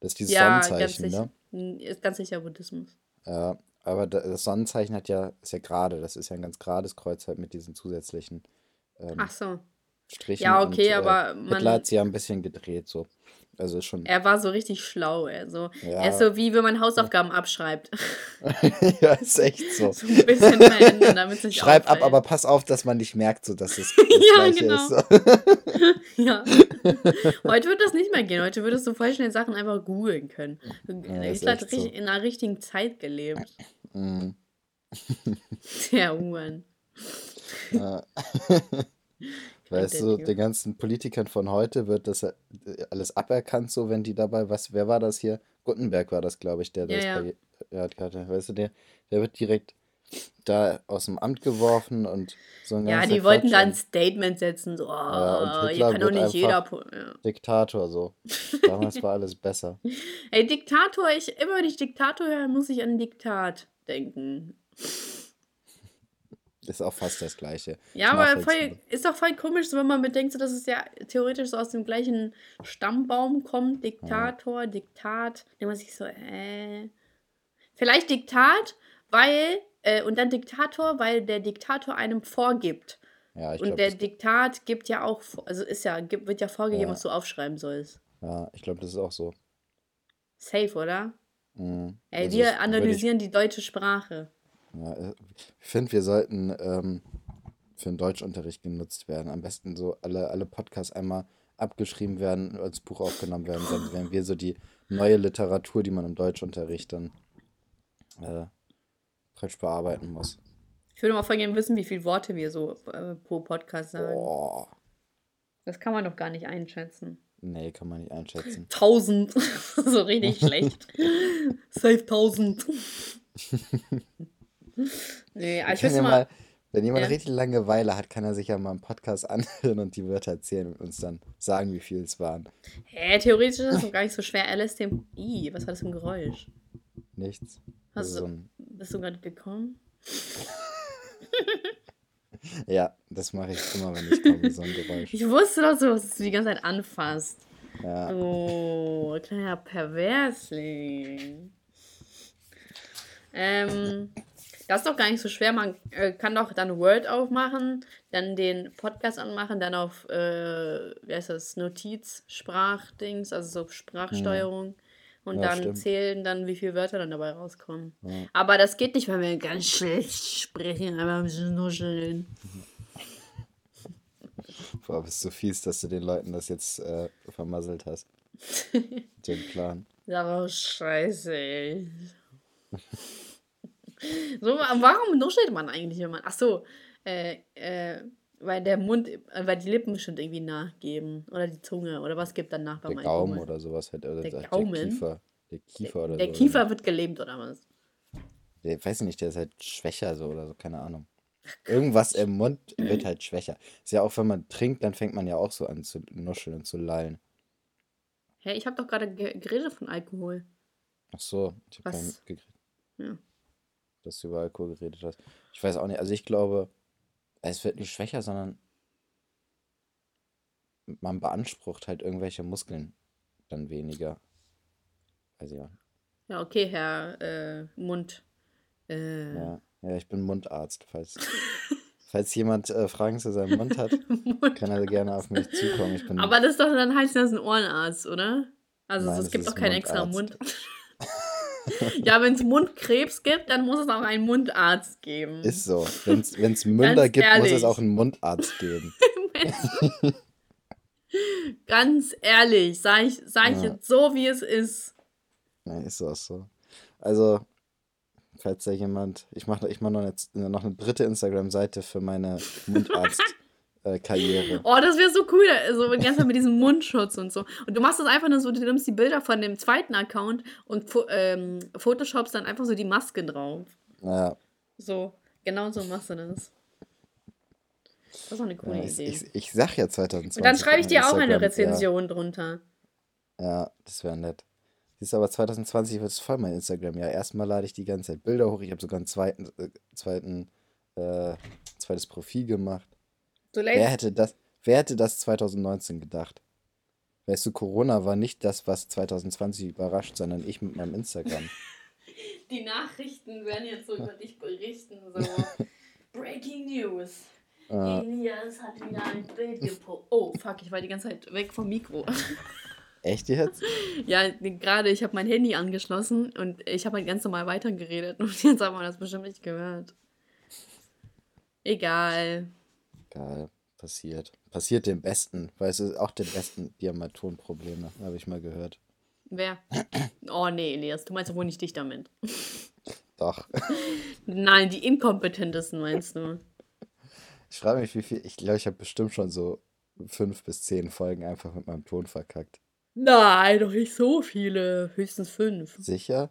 Speaker 2: Das ist dieses
Speaker 1: ja, ganz
Speaker 2: Sonnenzeichen,
Speaker 1: sicher.
Speaker 2: ne?
Speaker 1: Ist ganz sicher Buddhismus.
Speaker 2: Ja, aber da- das Sonnenzeichen hat ja, ist ja gerade, das ist ja ein ganz gerades Kreuz halt mit diesen zusätzlichen ähm,
Speaker 1: Ach so.
Speaker 2: Strichen.
Speaker 1: Ja, okay,
Speaker 2: und,
Speaker 1: aber
Speaker 2: äh,
Speaker 1: man-
Speaker 2: Hitler hat sie ja ein bisschen gedreht, so. Also schon.
Speaker 1: Er war so richtig schlau. Er, so.
Speaker 2: Ja.
Speaker 1: er ist so wie wenn man Hausaufgaben abschreibt.
Speaker 2: ja, ist echt so.
Speaker 1: so ein bisschen verändern, damit es nicht
Speaker 2: Schreib ab,
Speaker 1: auffällt.
Speaker 2: aber pass auf, dass man nicht merkt, so dass es das
Speaker 1: Ja, genau. Ja. Heute wird das nicht mehr gehen. Heute würdest du voll schnell Sachen einfach googeln können.
Speaker 2: ist
Speaker 1: Hitler hat
Speaker 2: echt so.
Speaker 1: in einer richtigen Zeit gelebt.
Speaker 2: Mm,
Speaker 1: Der Huren.
Speaker 2: ja. Weißt du, den ganzen Politikern von heute wird das äh, alles aberkannt, so wenn die dabei, was, wer war das hier? Gutenberg war das, glaube ich, der
Speaker 1: Ja,
Speaker 2: das
Speaker 1: ja.
Speaker 2: bei, ja, hatte. Weißt du, der, der wird direkt da aus dem Amt geworfen und so ein
Speaker 1: Ja, die wollten
Speaker 2: Quatsch
Speaker 1: da ein Statement setzen. So, oh,
Speaker 2: und
Speaker 1: hier kann doch nicht jeder. Ja.
Speaker 2: Diktator, so. Damals war alles besser.
Speaker 1: Ey, Diktator, ich, immer wenn ich Diktator höre, muss ich an Diktat denken.
Speaker 2: Ist auch fast das Gleiche.
Speaker 1: Ja, aber voll, ist doch voll komisch, wenn man bedenkt, so, dass es ja theoretisch so aus dem gleichen Stammbaum kommt. Diktator, Diktat. Da man sich so, äh. Vielleicht Diktat, weil, äh, und dann Diktator, weil der Diktator einem vorgibt.
Speaker 2: Ja, ich
Speaker 1: und
Speaker 2: glaube,
Speaker 1: der Diktat gibt ja auch, also ist ja, gibt, wird ja vorgegeben,
Speaker 2: Ja.
Speaker 1: was du aufschreiben sollst.
Speaker 2: ja, ich glaub, das ist auch so.
Speaker 1: Safe, oder?
Speaker 2: Mhm.
Speaker 1: Ey,
Speaker 2: Also
Speaker 1: wir
Speaker 2: würde ich-
Speaker 1: analysieren die deutsche Sprache.
Speaker 2: Ja, äh, ich finde, wir sollten ähm, für den Deutschunterricht genutzt werden. Am besten so alle, alle Podcasts einmal abgeschrieben werden, als Buch aufgenommen werden. Dann wären wir so die neue Literatur, die man im Deutschunterricht dann äh, praktisch bearbeiten muss.
Speaker 1: Ich würde mal voll gerne wissen, wie viele Worte wir so äh, pro Podcast sagen.
Speaker 2: Boah.
Speaker 1: Das kann man doch gar nicht einschätzen.
Speaker 2: Nee, kann man nicht einschätzen.
Speaker 1: Tausend. so richtig schlecht. Safe tausend. nee, also ich weiß
Speaker 2: ja
Speaker 1: mal.
Speaker 2: mal, wenn jemand
Speaker 1: Ja.
Speaker 2: richtig Langeweile hat, kann er sich ja mal einen Podcast anhören und die Wörter erzählen und uns dann sagen, wie viel es waren.
Speaker 1: Hä, theoretisch ist das doch gar nicht so schwer. LSD. Ih, was war das für ein Geräusch?
Speaker 2: Nichts.
Speaker 1: Hast
Speaker 2: ist
Speaker 1: du-
Speaker 2: so ein,
Speaker 1: Bist du gerade gekommen?
Speaker 2: ja, das mache ich immer, wenn ich komme, so ein Geräusch.
Speaker 1: Ich wusste doch so, dass du die ganze Zeit anfasst.
Speaker 2: Ja,
Speaker 1: Oh, kleiner Perversling. Ähm, das ist doch gar nicht so schwer. Man äh, kann doch dann Word aufmachen, dann den Podcast anmachen, dann auf, äh, wie heißt das, Notiz, Sprachdings, also so Sprachsteuerung. Und
Speaker 2: Ja,
Speaker 1: dann
Speaker 2: stimmt.
Speaker 1: zählen dann, wie viele Wörter dann dabei rauskommen.
Speaker 2: Ja.
Speaker 1: Aber das geht nicht, weil wir ganz schlecht sprechen, aber ein bisschen nuscheln.
Speaker 2: boah, bist du fies, dass du den Leuten das jetzt äh, vermasselt hast. den Plan.
Speaker 1: Das war scheiße. ey. so, warum nuschelt man eigentlich, wenn man. Ach so, äh, äh, weil der Mund, äh, weil die Lippen bestimmt irgendwie nachgeben. Oder die Zunge. Oder was gibt dann nach beim
Speaker 2: Der Gaumen
Speaker 1: Alkohol?
Speaker 2: oder sowas halt. Oder
Speaker 1: Der
Speaker 2: der,
Speaker 1: Gaumen?
Speaker 2: der Kiefer. Der Kiefer oder
Speaker 1: Der
Speaker 2: so.
Speaker 1: Kiefer wird gelähmt, oder was?
Speaker 2: Der, weiß ich nicht, der ist halt schwächer so oder so, keine Ahnung. Irgendwas im Mund wird halt schwächer. Ist ja auch, wenn man trinkt, dann fängt man ja auch so an zu nuscheln und zu lallen.
Speaker 1: Hä, ich habe doch gerade ge geredet von Alkohol.
Speaker 2: Ach so, ich habe gar nicht mitgekriegt,
Speaker 1: Ja.
Speaker 2: Dass du über Alkohol geredet hast. Ich weiß auch nicht, also ich glaube, es wird nicht schwächer, sondern man beansprucht halt irgendwelche Muskeln dann weniger. Auch. nicht.
Speaker 1: Ja, okay, Herr äh, Mund. Äh,
Speaker 2: Ja, ja, ich bin Mundarzt. Falls, falls jemand äh, Fragen zu seinem Mund hat, kann er gerne auf mich zukommen. Ich bin
Speaker 1: Aber das ist doch dann heißt das ein Ohrenarzt, oder? Also
Speaker 2: Nein,
Speaker 1: es
Speaker 2: das
Speaker 1: gibt doch keinen extra Mund.
Speaker 2: Mundarzt.
Speaker 1: ja, wenn es Mundkrebs gibt, dann muss es auch einen Mundarzt geben.
Speaker 2: Ist so. Wenn es Münder gibt, muss
Speaker 1: ehrlich.
Speaker 2: es auch einen Mundarzt geben.
Speaker 1: Ganz ehrlich, sag ich, sag ich
Speaker 2: Ja.
Speaker 1: jetzt so, wie es ist.
Speaker 2: Nee, ist auch so. Also, falls da jemand, ich mache ich mach noch, eine, noch eine dritte Instagram-Seite für meine Mundarzt-Karriere.
Speaker 1: Oh, das wäre so cool, so die ganze Zeit mit diesem Mundschutz und so. Und du machst das einfach nur so, du nimmst die Bilder von dem zweiten Account und ähm, photoshopst dann einfach so die Maske drauf.
Speaker 2: Ja,
Speaker 1: So, genau so machst du das. Das ist doch eine coole
Speaker 2: ja
Speaker 1: Idee.
Speaker 2: ich, ich sag ja 2020.
Speaker 1: und dann schreibe ich dir auch eine Rezension drunter.
Speaker 2: Ja, ja das wäre nett. Siehst aber 2020 wird es voll mein Instagram. Ja, erstmal lade ich die ganze Zeit Bilder hoch. Ich habe sogar einen zweiten, äh, zweiten, äh, zweites Profil gemacht.
Speaker 1: Du
Speaker 2: Wer hätte das, wer hätte das 2019 gedacht? Weißt du, Corona war nicht das, was 2020 überrascht, sondern ich mit meinem Instagram.
Speaker 1: die Nachrichten werden jetzt so über dich berichten. So, Breaking News.
Speaker 2: Äh,
Speaker 1: Elias hat wieder ein Bild gepostet. Oh, fuck, ich war die ganze Zeit weg vom Mikro.
Speaker 2: echt jetzt?
Speaker 1: ja, gerade, ich habe mein Handy angeschlossen und ich habe halt ganz normal weitergeredet und jetzt haben wir das bestimmt nicht gehört. Egal.
Speaker 2: Geil, passiert. Passiert dem Besten. Weißt du, auch dem Besten, die haben mal Tonprobleme, habe ich mal gehört.
Speaker 1: Wer? Oh nee, Elias, du meinst doch wohl nicht dich damit.
Speaker 2: Doch.
Speaker 1: Nein, die Inkompetentesten meinst du.
Speaker 2: Ich frage mich, wie viel. Ich glaube, ich habe bestimmt schon so fünf bis zehn Folgen einfach mit meinem Ton verkackt.
Speaker 1: Nein, doch nicht so viele. Höchstens fünf.
Speaker 2: Sicher?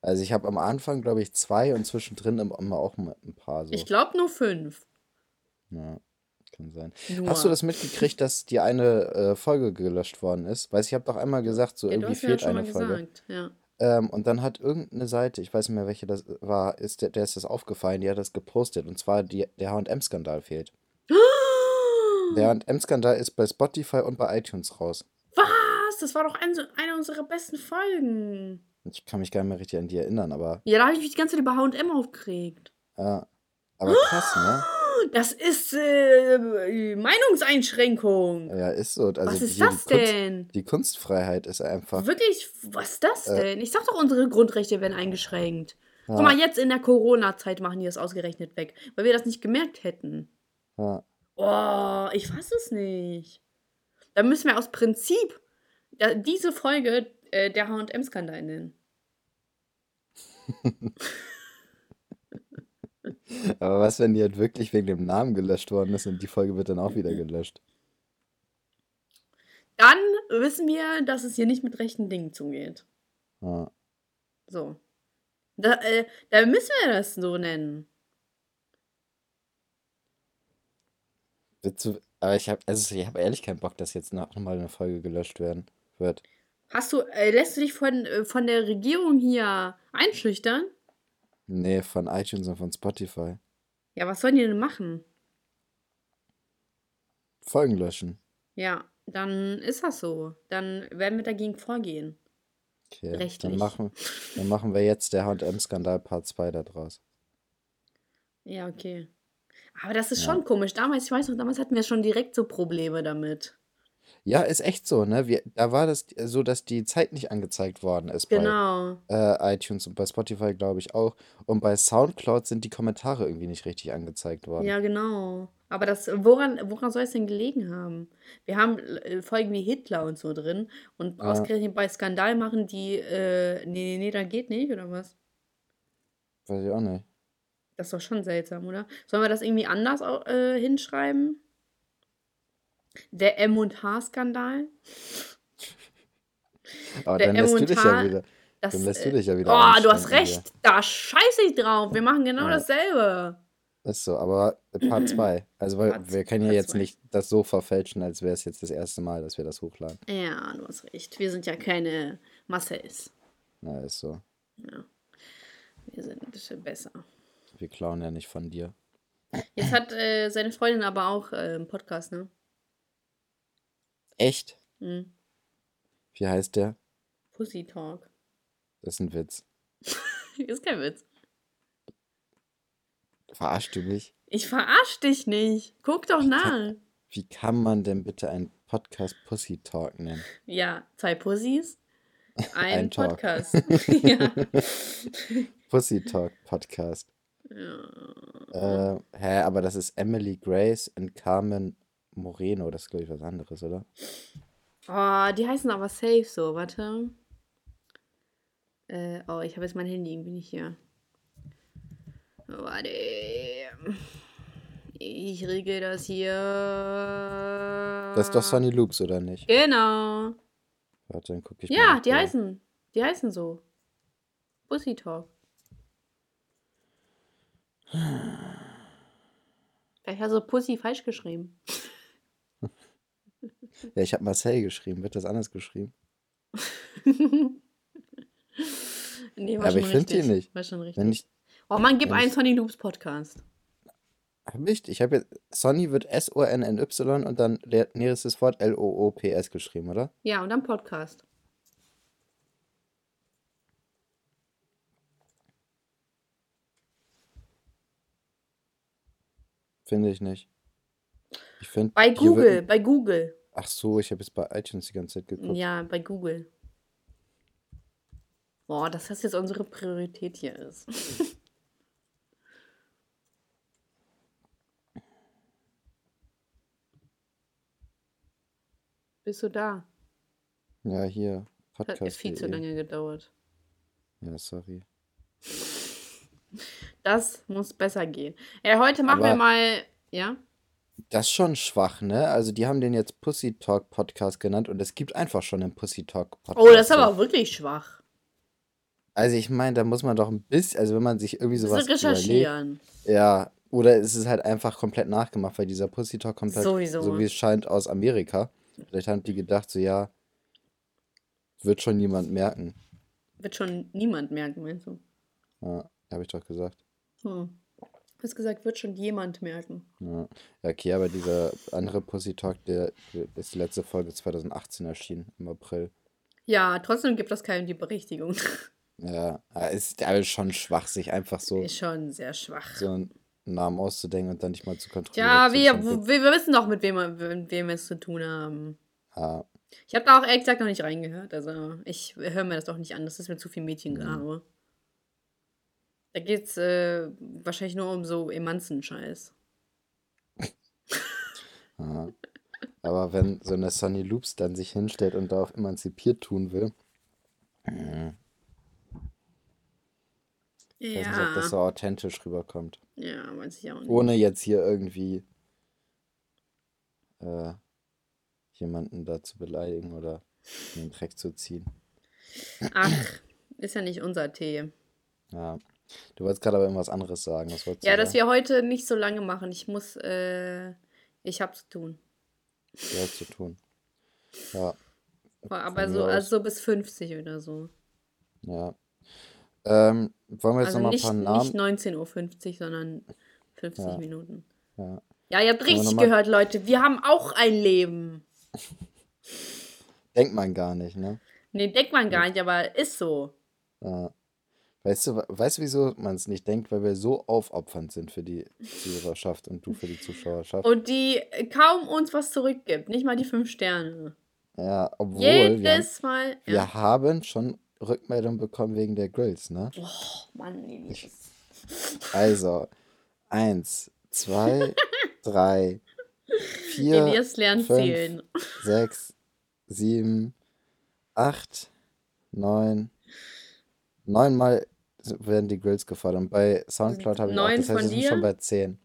Speaker 2: Also ich habe am Anfang, glaube ich, zwei und zwischendrin im- immer auch ein paar so.
Speaker 1: Ich glaube nur fünf.
Speaker 2: Ja, kann sein.
Speaker 1: Nur.
Speaker 2: Hast du das mitgekriegt, dass die eine äh, Folge gelöscht worden ist? Weiß ich habe doch einmal gesagt, so
Speaker 1: Ja,
Speaker 2: irgendwie
Speaker 1: ja
Speaker 2: fehlt
Speaker 1: schon
Speaker 2: eine Folge.
Speaker 1: gesagt. Ja.
Speaker 2: Ähm, und dann hat irgendeine Seite, ich weiß nicht mehr, welche das war, ist der, der ist das aufgefallen, die hat das gepostet. Und zwar die, der H&M-Skandal fehlt. Der H&M-Skandal ist bei Spotify und bei iTunes raus.
Speaker 1: Was? Das war doch ein, eine unserer besten Folgen.
Speaker 2: Ich kann mich gar nicht mehr richtig an die erinnern, aber
Speaker 1: Ja, da habe ich mich die ganze Zeit über H&M aufgeregt.
Speaker 2: ja. Aber krass, ne?
Speaker 1: Das ist äh, Meinungseinschränkung.
Speaker 2: Ja, ist so. Also
Speaker 1: was ist das
Speaker 2: die Kunst,
Speaker 1: denn?
Speaker 2: die Kunstfreiheit ist einfach.
Speaker 1: Wirklich, was ist das
Speaker 2: Äh.
Speaker 1: denn? Ich sag doch, unsere Grundrechte werden eingeschränkt.
Speaker 2: Ja.
Speaker 1: Guck mal, jetzt in der Corona-Zeit machen die das ausgerechnet weg, weil wir das nicht gemerkt hätten.
Speaker 2: Ja.
Speaker 1: Oh, ich fass es nicht. Da müssen wir aus Prinzip diese Folge äh, der H&M-Skandal nennen.
Speaker 2: Aber was, wenn die halt wirklich wegen dem Namen gelöscht worden ist und die Folge wird dann auch wieder gelöscht?
Speaker 1: Dann wissen wir, dass es hier nicht mit rechten Dingen zugeht.
Speaker 2: Ja.
Speaker 1: So. Da, äh, da müssen wir das so nennen.
Speaker 2: Du, aber ich habe also ich hab ehrlich keinen Bock, dass jetzt noch mal eine Folge gelöscht werden wird.
Speaker 1: Hast du, äh, lässt du dich von, äh, von der Regierung hier einschüchtern?
Speaker 2: Nee, von iTunes und von Spotify.
Speaker 1: Ja, was sollen die denn machen?
Speaker 2: Folgen löschen.
Speaker 1: Ja, dann ist das so. Dann werden wir dagegen vorgehen.
Speaker 2: Okay, dann
Speaker 1: Rechtlich.
Speaker 2: machen, dann machen wir jetzt der H&M-Skandal Part 2 da draus.
Speaker 1: Ja, okay. Aber das ist
Speaker 2: Ja.
Speaker 1: schon komisch. Damals, ich weiß noch, damals hatten wir schon direkt so Probleme damit.
Speaker 2: Ja, ist echt so, ne? Wir, da war das so, dass die Zeit nicht angezeigt worden ist bei
Speaker 1: Genau.
Speaker 2: äh, iTunes und bei Spotify, glaube ich, auch. Und bei SoundCloud sind die Kommentare irgendwie nicht richtig angezeigt worden.
Speaker 1: Ja, genau. Aber das, woran, woran soll es denn gelegen haben? Wir haben äh, Folgen wie Hitler und so drin und
Speaker 2: Ja.
Speaker 1: ausgerechnet bei Skandal machen die, äh, nee, nee, nee, da geht nicht, oder was?
Speaker 2: Weiß ich auch nicht.
Speaker 1: Das ist doch schon seltsam, oder? Sollen wir das irgendwie anders au- äh, hinschreiben? Der M&H-Skandal?
Speaker 2: Aber
Speaker 1: Der
Speaker 2: dann lässt du dich ja wieder,
Speaker 1: Das,
Speaker 2: dann lässt du
Speaker 1: äh,
Speaker 2: dich ja wieder
Speaker 1: oh, du hast
Speaker 2: einschränken hier.
Speaker 1: recht. Da scheiße ich drauf. Wir machen genau
Speaker 2: Ja.
Speaker 1: dasselbe.
Speaker 2: Ist so, aber Part 2. Also, weil
Speaker 1: Part-
Speaker 2: wir können ja jetzt
Speaker 1: zwei.
Speaker 2: nicht das so verfälschen, als wäre es jetzt das erste Mal, dass wir das hochladen.
Speaker 1: Ja, du hast recht. Wir sind ja keine Marcells.
Speaker 2: Na, ist so.
Speaker 1: Ja. Wir sind besser.
Speaker 2: Wir klauen ja nicht von dir.
Speaker 1: Jetzt hat äh, seine Freundin aber auch äh, einen Podcast, ne?
Speaker 2: Echt?
Speaker 1: Hm.
Speaker 2: Wie heißt der?
Speaker 1: Pussy Talk.
Speaker 2: Das ist ein Witz.
Speaker 1: Ist kein Witz.
Speaker 2: Verarschst du mich?
Speaker 1: Ich verarsch dich nicht. Guck doch nach.
Speaker 2: Wie kann man denn bitte einen Podcast Pussy Talk nennen?
Speaker 1: Ja, zwei Pussys, ein,
Speaker 2: Ein.
Speaker 1: Podcast. ja.
Speaker 2: Pussy Talk Podcast.
Speaker 1: ja.
Speaker 2: Äh, hä, aber das ist Emily Grace und Carmen Moreno. Das ist, glaube ich, was anderes, oder?
Speaker 1: Oh, die heißen aber safe so. Warte. Äh, oh, ich habe jetzt mein Handy irgendwie nicht hier. Warte. Ich regel das hier.
Speaker 2: Das ist doch Sonny Loops, oder nicht?
Speaker 1: Genau.
Speaker 2: Warte, dann gucke ich mal.
Speaker 1: Ja, die heißen. Die heißen so. Pussy Talk. Vielleicht hast du Pussy falsch geschrieben.
Speaker 2: Ja, ich habe Marcel geschrieben. Wird das anders geschrieben?
Speaker 1: nee,
Speaker 2: Ja, aber ich finde die nicht.
Speaker 1: War schon richtig.
Speaker 2: Wenn ich.
Speaker 1: oh man, gib einen
Speaker 2: ich-
Speaker 1: Sonny Loops Podcast.
Speaker 2: Hab ich ich habe jetzt. Sonny wird S-O-N-N-Y und dann nächstes Wort L-O-O-P-S geschrieben, oder?
Speaker 1: Ja, und dann Podcast.
Speaker 2: Finde ich nicht. Ich finde.
Speaker 1: Bei Google, bei Google.
Speaker 2: Ach so, ich habe jetzt bei iTunes die ganze Zeit geguckt.
Speaker 1: Ja, bei Google. Boah, dass das jetzt unsere Priorität hier ist. Bist du da?
Speaker 2: Ja, hier.
Speaker 1: Hat jetzt
Speaker 2: Podcast.
Speaker 1: viel zu lange gedauert.
Speaker 2: Ja, sorry.
Speaker 1: Das muss besser gehen. Ja, heute machen wir
Speaker 2: Aber-
Speaker 1: mal. Ja?
Speaker 2: Das ist schon schwach, ne? Also, die haben den jetzt Pussy Talk Podcast genannt und es gibt einfach schon einen Pussy Talk Podcast.
Speaker 1: Oh, das ist aber auch wirklich schwach.
Speaker 2: Also, ich meine, da muss man doch ein bisschen, also, wenn man sich irgendwie sowas
Speaker 1: ist
Speaker 2: überlegt.
Speaker 1: recherchieren.
Speaker 2: Ja, oder es ist halt einfach komplett nachgemacht, weil dieser Pussy Talk kommt halt,
Speaker 1: Sowieso.
Speaker 2: so wie es scheint, aus Amerika. Vielleicht haben die gedacht, so, ja, wird schon niemand merken.
Speaker 1: Wird schon niemand merken, meinst du?
Speaker 2: Ja, habe ich doch gesagt.
Speaker 1: Hm. Du hast gesagt, wird schon jemand merken.
Speaker 2: Ja. okay, aber dieser andere Pussy Talk, der, der ist die letzte Folge 2018 erschienen, im April.
Speaker 1: Ja, trotzdem gibt das keinem die Berechtigung.
Speaker 2: Ja, ist aber schon schwach, sich einfach so,
Speaker 1: Ist schon sehr schwach.
Speaker 2: so einen Namen auszudenken und dann nicht mal zu kontrollieren.
Speaker 1: Ja, wir, wir, wir wissen doch, mit wem, wir- mit wem wir es zu tun haben.
Speaker 2: Ja,
Speaker 1: Ich habe da auch ehrlich gesagt noch nicht reingehört. Also ich höre mir das doch nicht an. Das ist mir zu viel Mädchengrabe. Da geht's äh, wahrscheinlich nur um so Emanzen-Scheiß.
Speaker 2: ja. Aber wenn so eine Sunny Loops dann sich hinstellt und da auf emanzipiert tun will, äh, Ich weiß nicht, ob das so
Speaker 1: Ja.
Speaker 2: authentisch rüberkommt.
Speaker 1: Ja, weiß ich auch nicht.
Speaker 2: Ohne jetzt hier irgendwie äh, jemanden da zu beleidigen oder in den Dreck zu ziehen.
Speaker 1: Ach, ist ja nicht unser Tee.
Speaker 2: Ja. Du wolltest gerade aber irgendwas anderes sagen.
Speaker 1: Ja,
Speaker 2: du
Speaker 1: dass
Speaker 2: sagen?
Speaker 1: wir heute nicht so lange machen. Ich muss, äh, ich hab zu tun.
Speaker 2: Hast zu tun. Ja,
Speaker 1: Aber so, also so bis 50 oder so.
Speaker 2: Ja. Ähm, wollen wir jetzt
Speaker 1: Also
Speaker 2: nochmal ein
Speaker 1: nicht,
Speaker 2: paar
Speaker 1: nicht
Speaker 2: Namen?
Speaker 1: 19.50 Uhr, sondern 50
Speaker 2: Ja,
Speaker 1: Minuten.
Speaker 2: ja.
Speaker 1: Ja, ihr habt richtig gehört, Leute. Wir haben auch ein Leben.
Speaker 2: Denkt man gar nicht, ne?
Speaker 1: Nee, denkt man gar nicht, aber ist so.
Speaker 2: Ja. Weißt du, weißt du, wieso man es nicht denkt? Weil wir so aufopfernd sind für die Zuhörerschaft und du für die Zuschauerschaft.
Speaker 1: Und die kaum uns was zurückgibt. Nicht mal die fünf Sterne.
Speaker 2: Ja, obwohl wir haben,
Speaker 1: Jedes Mal. Ja.
Speaker 2: wir haben schon Rückmeldung bekommen wegen der Grills, ne?
Speaker 1: Oh, Mann, Elias.
Speaker 2: Also, eins, zwei, drei, vier,
Speaker 1: Elias lernt
Speaker 2: fünf,
Speaker 1: zählen.
Speaker 2: sechs, sieben, acht, neun, neunmal werden die Grills gefordert. Und bei Soundcloud habe ich auch,
Speaker 1: Neun
Speaker 2: das heißt,
Speaker 1: von
Speaker 2: wir sind schon
Speaker 1: dir?
Speaker 2: bei zehn.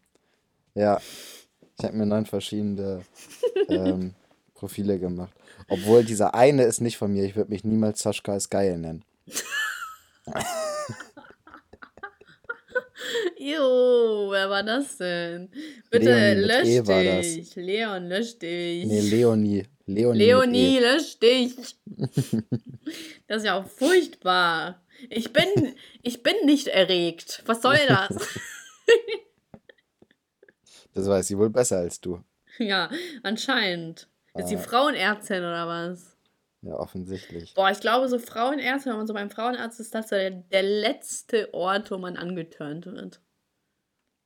Speaker 2: Ja, ich habe mir neun verschiedene ähm, Profile gemacht. Obwohl dieser eine ist nicht von mir. Ich würde mich niemals Sascha ist geil nennen.
Speaker 1: Jo, wer war das denn? Bitte
Speaker 2: Leonie
Speaker 1: lösch
Speaker 2: E
Speaker 1: dich. Leon, lösch dich.
Speaker 2: Nee, Leonie. Leonie.
Speaker 1: Leonie,
Speaker 2: Mit e.
Speaker 1: lösch dich. Das ist ja auch furchtbar. Ich bin, ich bin nicht erregt. Was soll das?
Speaker 2: Das weiß sie wohl besser als du.
Speaker 1: ja, anscheinend. Ist die
Speaker 2: Ah.
Speaker 1: Frauenärztin oder was?
Speaker 2: Ja, offensichtlich.
Speaker 1: Boah, ich glaube, so Frauenärzte, wenn man so beim Frauenarzt ist, das so der, der letzte Ort, wo man angeturnt wird.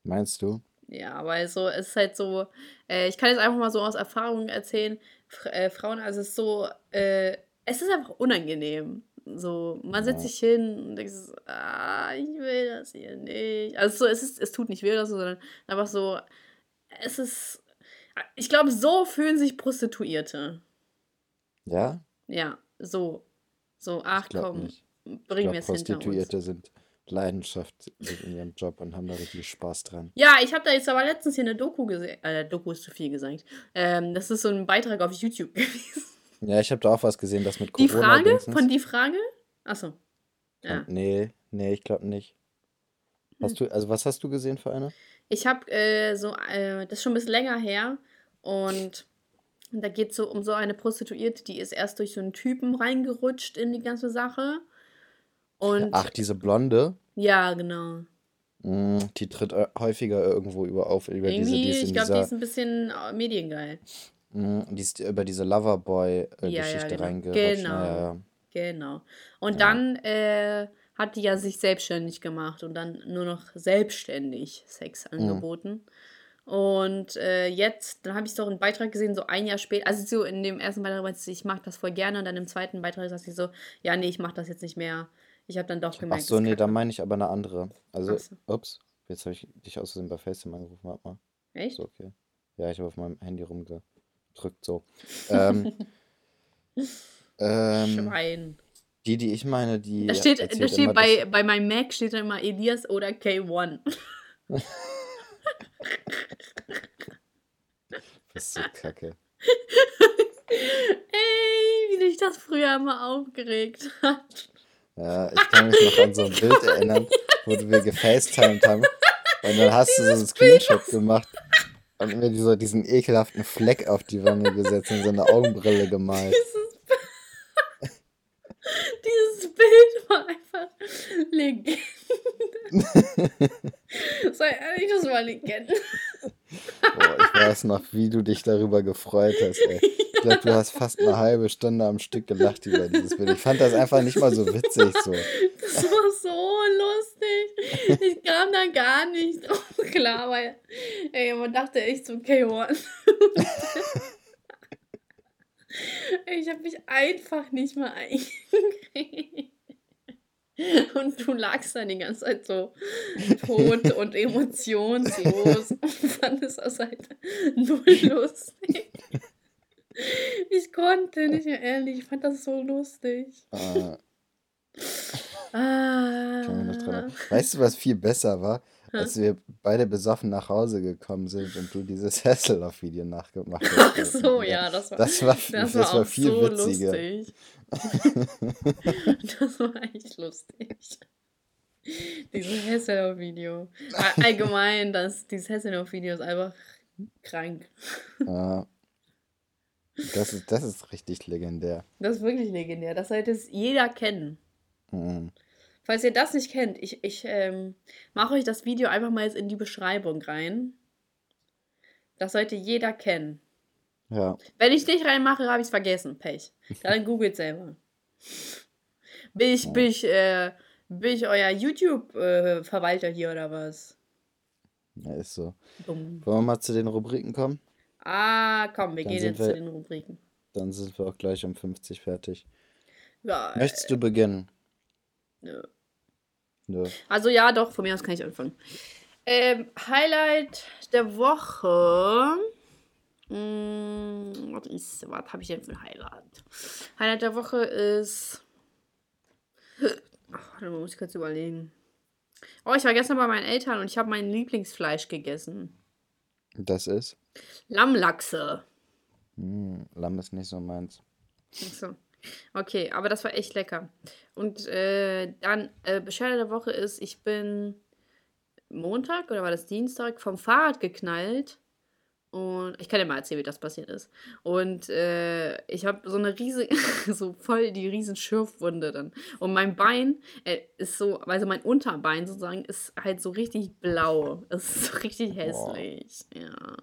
Speaker 2: Meinst du?
Speaker 1: Ja, weil so, es ist halt so, äh, ich kann jetzt einfach mal so aus Erfahrung erzählen, Fr äh, Frauenarzt ist so, äh, es ist einfach unangenehm. So, man setzt
Speaker 2: Ja.
Speaker 1: sich hin und denkt, so, ah, ich will das hier nicht. Also so, es ist, es tut nicht weh oder so, sondern einfach so, es ist, ich glaube, so fühlen sich Prostituierte.
Speaker 2: Ja?
Speaker 1: Ja, so. So, ach komm,
Speaker 2: nicht. Glaube,
Speaker 1: wir es hinter uns.
Speaker 2: Prostituierte sind leidenschaftlich in ihrem Job und haben da richtig Spaß dran.
Speaker 1: Ja, ich habe da jetzt aber letztens hier eine Doku gesehen. Äh, Doku ist zu viel gesagt. Ähm, das ist so ein Beitrag auf YouTube gewesen.
Speaker 2: Ja, ich habe da auch was gesehen, das mit
Speaker 1: Die
Speaker 2: Corona.
Speaker 1: Frage?
Speaker 2: Dingsens.
Speaker 1: Von die Frage? Achso. Ja.
Speaker 2: Nee, nee, ich glaube nicht. Hast du, also was hast du gesehen für eine?
Speaker 1: Ich habe äh, so, äh, das ist schon ein bisschen länger her. Und da geht es so um so eine Prostituierte, die ist erst durch so einen Typen reingerutscht in die ganze Sache. Und
Speaker 2: Ach, diese Blonde,
Speaker 1: ja, genau.
Speaker 2: mm, die tritt äh, häufiger irgendwo über auf, über diese, die
Speaker 1: ich glaube, die ist ein bisschen äh, mediengeil.
Speaker 2: Mm, die ist über diese
Speaker 1: Ja, ja,
Speaker 2: Loverboy-Geschichte
Speaker 1: genau.
Speaker 2: reingerutscht.
Speaker 1: Genau.
Speaker 2: Ja, ja.
Speaker 1: Genau. Und
Speaker 2: Ja.
Speaker 1: dann äh, hat die ja sich selbstständig gemacht und dann nur noch selbstständig Sex
Speaker 2: Mhm.
Speaker 1: angeboten. Und äh, jetzt, dann habe ich doch einen Beitrag gesehen, so ein Jahr später, also so in dem ersten Beitrag meinte sie, ich mache das voll gerne und dann im zweiten Beitrag sagt sie so, ja, nee, ich mache das jetzt nicht mehr. Ich habe dann doch
Speaker 2: Ach
Speaker 1: gemerkt,
Speaker 2: so,
Speaker 1: das
Speaker 2: nee, da meine ich aber eine andere. Also,
Speaker 1: Ach so.
Speaker 2: ups, jetzt habe ich dich aus Versehen bei FaceTime angerufen, warte mal.
Speaker 1: Echt?
Speaker 2: So, okay. Ja, ich habe auf meinem Handy rumgedrückt, so. Ähm, ähm,
Speaker 1: Schwein.
Speaker 2: die, die ich meine, die
Speaker 1: Da steht, da steht bei, bei meinem Mac steht dann immer Elias oder K1.
Speaker 2: Das ist so kacke.
Speaker 1: Ey, wie sich das früher immer aufgeregt hat.
Speaker 2: Ja, ich kann mich noch an so ein Bild erinnern, wo wir gefacetimed haben. Und dann hast du so einen Screenshot gemacht und mir so diesen ekelhaften Fleck auf die Wange gesetzt und so eine Augenbrille gemalt.
Speaker 1: Dieses, dieses Bild war einfach Legende. Sei ehrlich, das war Legende.
Speaker 2: Boah, ich weiß noch, wie du dich darüber gefreut hast, ey. Ich glaube, du hast fast eine halbe Stunde am Stück gelacht über dieses Bild. Ich fand das einfach nicht mal so witzig so.
Speaker 1: Das war. Ich kam da gar nicht drauf klar, weil ey, man dachte echt so K1. Ich habe mich einfach nicht mal eingekriegt. Und du lagst da die ganze Zeit so tot und emotionslos und fandest das halt null lustig. Ich konnte nicht mehr ehrlich, ich fand das so lustig.
Speaker 2: Äh,
Speaker 1: Ah.
Speaker 2: Weißt du, was viel besser war? Als wir beide besoffen nach Hause gekommen sind und du dieses Hasselhoff-Video nachgemacht hast.
Speaker 1: Ach so, ja, das war,
Speaker 2: Das war,
Speaker 1: das
Speaker 2: das
Speaker 1: war,
Speaker 2: war
Speaker 1: auch
Speaker 2: viel
Speaker 1: so
Speaker 2: witziger.
Speaker 1: lustig. das war echt lustig. Dieses Hasselhoff-Video. All- Allgemein, das, dieses Hasselhoff-Video ist einfach krank.
Speaker 2: Ja. Das ist, das ist richtig legendär.
Speaker 1: Das ist wirklich legendär. Das sollte es jeder kennen.
Speaker 2: Mhm.
Speaker 1: Falls ihr das nicht kennt, ich, ich ähm, mache euch das Video einfach mal jetzt in die Beschreibung rein. Das sollte jeder kennen.
Speaker 2: Ja.
Speaker 1: Wenn ich nicht reinmache, habe ich es vergessen. Pech. Dann googelt selber. Bin ich, bin ich, äh, bin ich euer YouTube-Verwalter hier oder was?
Speaker 2: ja, ist so.
Speaker 1: Dumm.
Speaker 2: Wollen wir mal zu den Rubriken kommen?
Speaker 1: Ah, komm, wir
Speaker 2: Dann
Speaker 1: gehen jetzt
Speaker 2: wir-
Speaker 1: zu den Rubriken.
Speaker 2: Dann sind wir auch gleich um 50 fertig.
Speaker 1: Ja,
Speaker 2: Möchtest du beginnen?
Speaker 1: Nö.
Speaker 2: Nö.
Speaker 1: Also ja, doch, von mir aus kann ich anfangen. Ähm, Highlight der Woche. Hm, was ist, was habe ich denn für ein Highlight? Highlight der Woche ist. Ach, mal, muss ich kurz überlegen. Oh, ich war gestern bei meinen Eltern und ich habe mein Lieblingsfleisch gegessen.
Speaker 2: Das ist?
Speaker 1: Lammlachse.
Speaker 2: Hm, Lamm ist nicht so meins.
Speaker 1: Ach so. Okay, aber das war echt lecker. Und äh, dann, äh, Beschwerde der Woche ist, ich bin Montag oder war das Dienstag vom Fahrrad geknallt. Und ich kann dir mal erzählen, wie das passiert ist. Und äh, ich habe so eine riesige, so voll die riesen Schürfwunde dann. Und mein Bein äh, ist so, also mein Unterbein sozusagen ist halt so richtig blau. Es ist so richtig hässlich. Ja.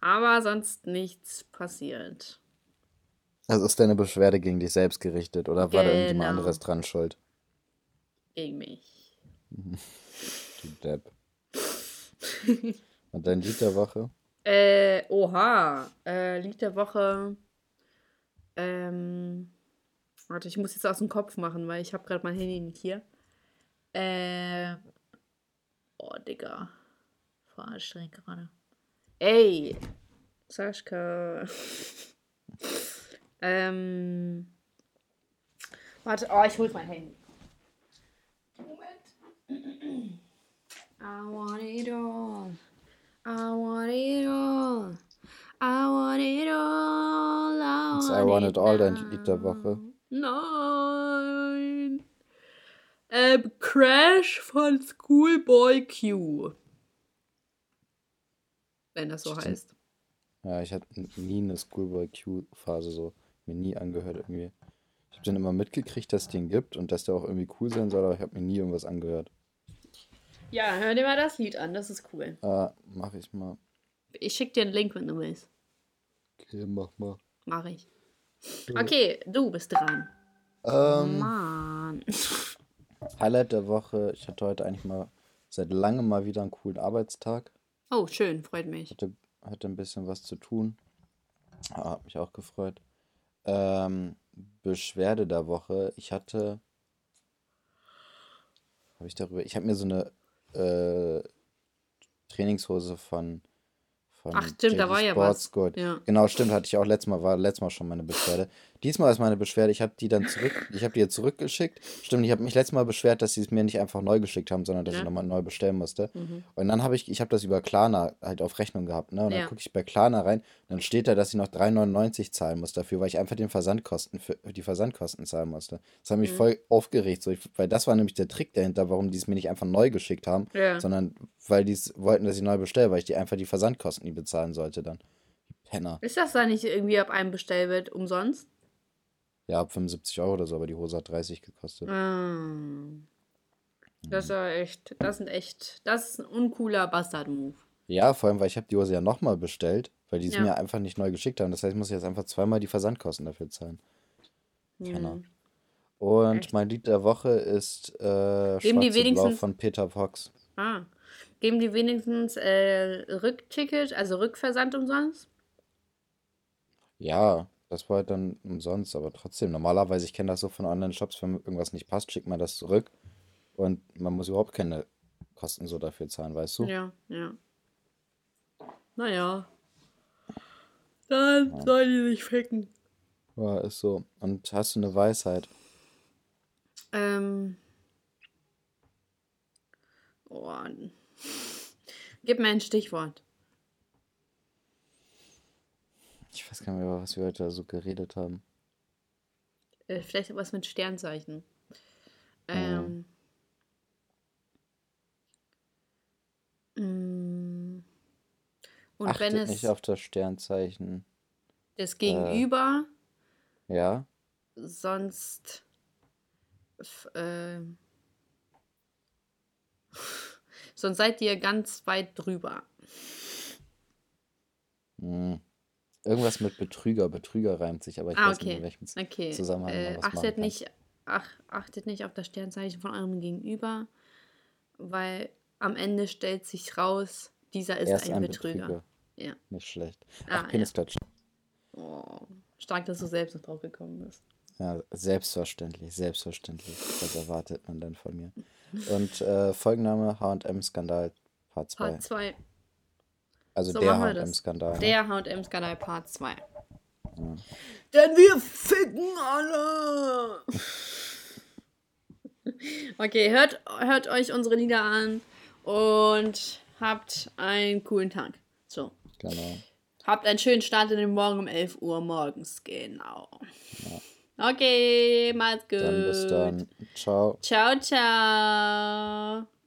Speaker 1: Aber sonst nichts passiert.
Speaker 2: Also ist deine Beschwerde gegen dich selbst gerichtet oder war da irgendjemand
Speaker 1: Genau.
Speaker 2: anderes dran schuld?
Speaker 1: Gegen mich.
Speaker 2: Du Depp. Und dein Lied der Woche?
Speaker 1: Äh, oha. Äh, Lied der Woche. Ähm. Warte, ich muss jetzt aus dem Kopf machen, weil ich habe gerade mein Handy nicht hier. Äh. Oh, Digga. Voll anstrengend gerade. Ey. Sascha. Ähm. Warte, oh, ich hol mein Handy. Moment. I want it all. I want it all. I want it all. I want,
Speaker 2: I Want It All dein. Lied der Woche?
Speaker 1: Nein. Ähm, Crash von Schoolboy Q. Wenn das so
Speaker 2: Stimmt.
Speaker 1: heißt.
Speaker 2: Ja, ich hatte nie eine Schoolboy Q-Phase so. Mir nie angehört irgendwie. Ich habe dann immer mitgekriegt, dass es den gibt und dass der auch irgendwie cool sein soll, aber ich habe mir nie irgendwas angehört.
Speaker 1: Ja, hör dir mal das Lied an, das ist cool.
Speaker 2: Ah, mach ich mal.
Speaker 1: Ich schick dir einen Link, wenn du willst.
Speaker 2: Okay, mach mal.
Speaker 1: Mach ich. Okay, du bist dran.
Speaker 2: Ähm,
Speaker 1: Mann.
Speaker 2: Highlight der Woche. Ich hatte heute eigentlich mal seit langem mal wieder einen coolen Arbeitstag.
Speaker 1: Oh, schön, freut mich.
Speaker 2: Hatte, hatte ein bisschen was zu tun. Ah, hat mich auch gefreut. Ähm, Beschwerde der Woche. Ich hatte. Habe ich darüber. Ich habe mir so eine äh, Trainingshose von. Von
Speaker 1: Ach, stimmt, da
Speaker 2: JD
Speaker 1: war ja
Speaker 2: Sports
Speaker 1: was.
Speaker 2: geholt.
Speaker 1: Ja.
Speaker 2: Genau, stimmt, hatte ich auch letztes Mal, war letztes Mal schon meine Beschwerde. Diesmal ist meine Beschwerde, ich habe die dann zurück, ich habe die jetzt zurückgeschickt. Stimmt, ich habe mich letztes Mal beschwert, dass sie es mir nicht einfach neu geschickt haben, sondern dass
Speaker 1: Ja.
Speaker 2: ich nochmal neu bestellen musste.
Speaker 1: Mhm.
Speaker 2: Und dann habe ich, ich habe das über Klarna halt auf Rechnung gehabt, ne? Und dann
Speaker 1: Ja.
Speaker 2: gucke ich bei Klarna rein, dann steht da, dass ich noch 3,99 zahlen muss dafür, weil ich einfach den Versandkosten für, die Versandkosten zahlen musste. Das hat mich
Speaker 1: Mhm.
Speaker 2: voll aufgeregt, so ich, weil das war nämlich der Trick dahinter, warum die es mir nicht einfach neu geschickt haben,
Speaker 1: Ja.
Speaker 2: sondern weil die wollten, dass ich neu bestelle, weil ich die einfach die Versandkosten nie bezahlen sollte dann. Die Penner.
Speaker 1: Ist das da nicht irgendwie ab einem Bestellwert umsonst?
Speaker 2: Ja, ab 75 Euro oder so, aber die Hose hat 30 gekostet.
Speaker 1: Ah. Das ist ja echt, das sind echt, das ist ein uncooler Bastard-Move.
Speaker 2: Ja, vor allem, weil ich habe die Hose ja nochmal bestellt, weil die es
Speaker 1: Ja.
Speaker 2: mir einfach nicht neu geschickt haben. Das heißt, ich muss jetzt einfach zweimal die Versandkosten dafür zahlen. Penner.
Speaker 1: Hm.
Speaker 2: Und
Speaker 1: Echt?
Speaker 2: mein Lied der Woche ist äh,
Speaker 1: die
Speaker 2: Schwarz und Blau von Peter Fox.
Speaker 1: Ah. Geben die wenigstens äh, Rückticket, also Rückversand umsonst?
Speaker 2: Ja, das war halt dann umsonst, aber trotzdem. Normalerweise, ich kenne das so von Online-Shops, wenn irgendwas nicht passt, schickt man das zurück und man muss überhaupt keine Kosten so dafür zahlen, weißt du?
Speaker 1: Ja, ja. Naja. Dann soll die sich ficken.
Speaker 2: Ja, ist so. Und hast du eine Weisheit?
Speaker 1: Ähm. Oh. Gib mir ein Stichwort.
Speaker 2: Ich weiß gar nicht mehr, was wir heute so geredet haben.
Speaker 1: Äh, vielleicht was mit Sternzeichen. Ähm. Mm. Und
Speaker 2: Achtet
Speaker 1: wenn
Speaker 2: nicht
Speaker 1: es
Speaker 2: auf das Sternzeichen.
Speaker 1: das
Speaker 2: Äh,
Speaker 1: Gegenüber
Speaker 2: ja?
Speaker 1: sonst äh, sonst seid ihr ganz weit drüber.
Speaker 2: Hm. Irgendwas mit Betrüger. Betrüger reimt sich, aber ich
Speaker 1: Ah,
Speaker 2: weiß nicht, in
Speaker 1: okay.
Speaker 2: welchem
Speaker 1: Okay.
Speaker 2: Zusammenhang
Speaker 1: Äh,
Speaker 2: man
Speaker 1: achtet nicht, ach, achtet nicht auf das Sternzeichen von eurem Gegenüber, weil am Ende stellt sich raus, dieser ist ein,
Speaker 2: ein
Speaker 1: Betrüger.
Speaker 2: Betrüger.
Speaker 1: Ja.
Speaker 2: Nicht schlecht.
Speaker 1: Ah,
Speaker 2: Ach,
Speaker 1: ja.
Speaker 2: Penisklatsch.
Speaker 1: Oh, stark, dass du selbst noch drauf gekommen bist.
Speaker 2: Ja, selbstverständlich, selbstverständlich. Das erwartet man dann von mir. Und äh, Folgenname H&M-Skandal Part 2.
Speaker 1: Part 2.
Speaker 2: Also
Speaker 1: So
Speaker 2: der. H&M-Skandal. ne?
Speaker 1: Der H&M-Skandal Part 2. Denn wir ficken alle! okay, hört, hört euch unsere Lieder an und habt einen coolen Tag. So.
Speaker 2: Genau.
Speaker 1: Habt einen schönen Start in den Morgen um 11 Uhr morgens. Genau. Okay, macht's gut.
Speaker 2: Dann bis dann. Ciao.
Speaker 1: Ciao, ciao.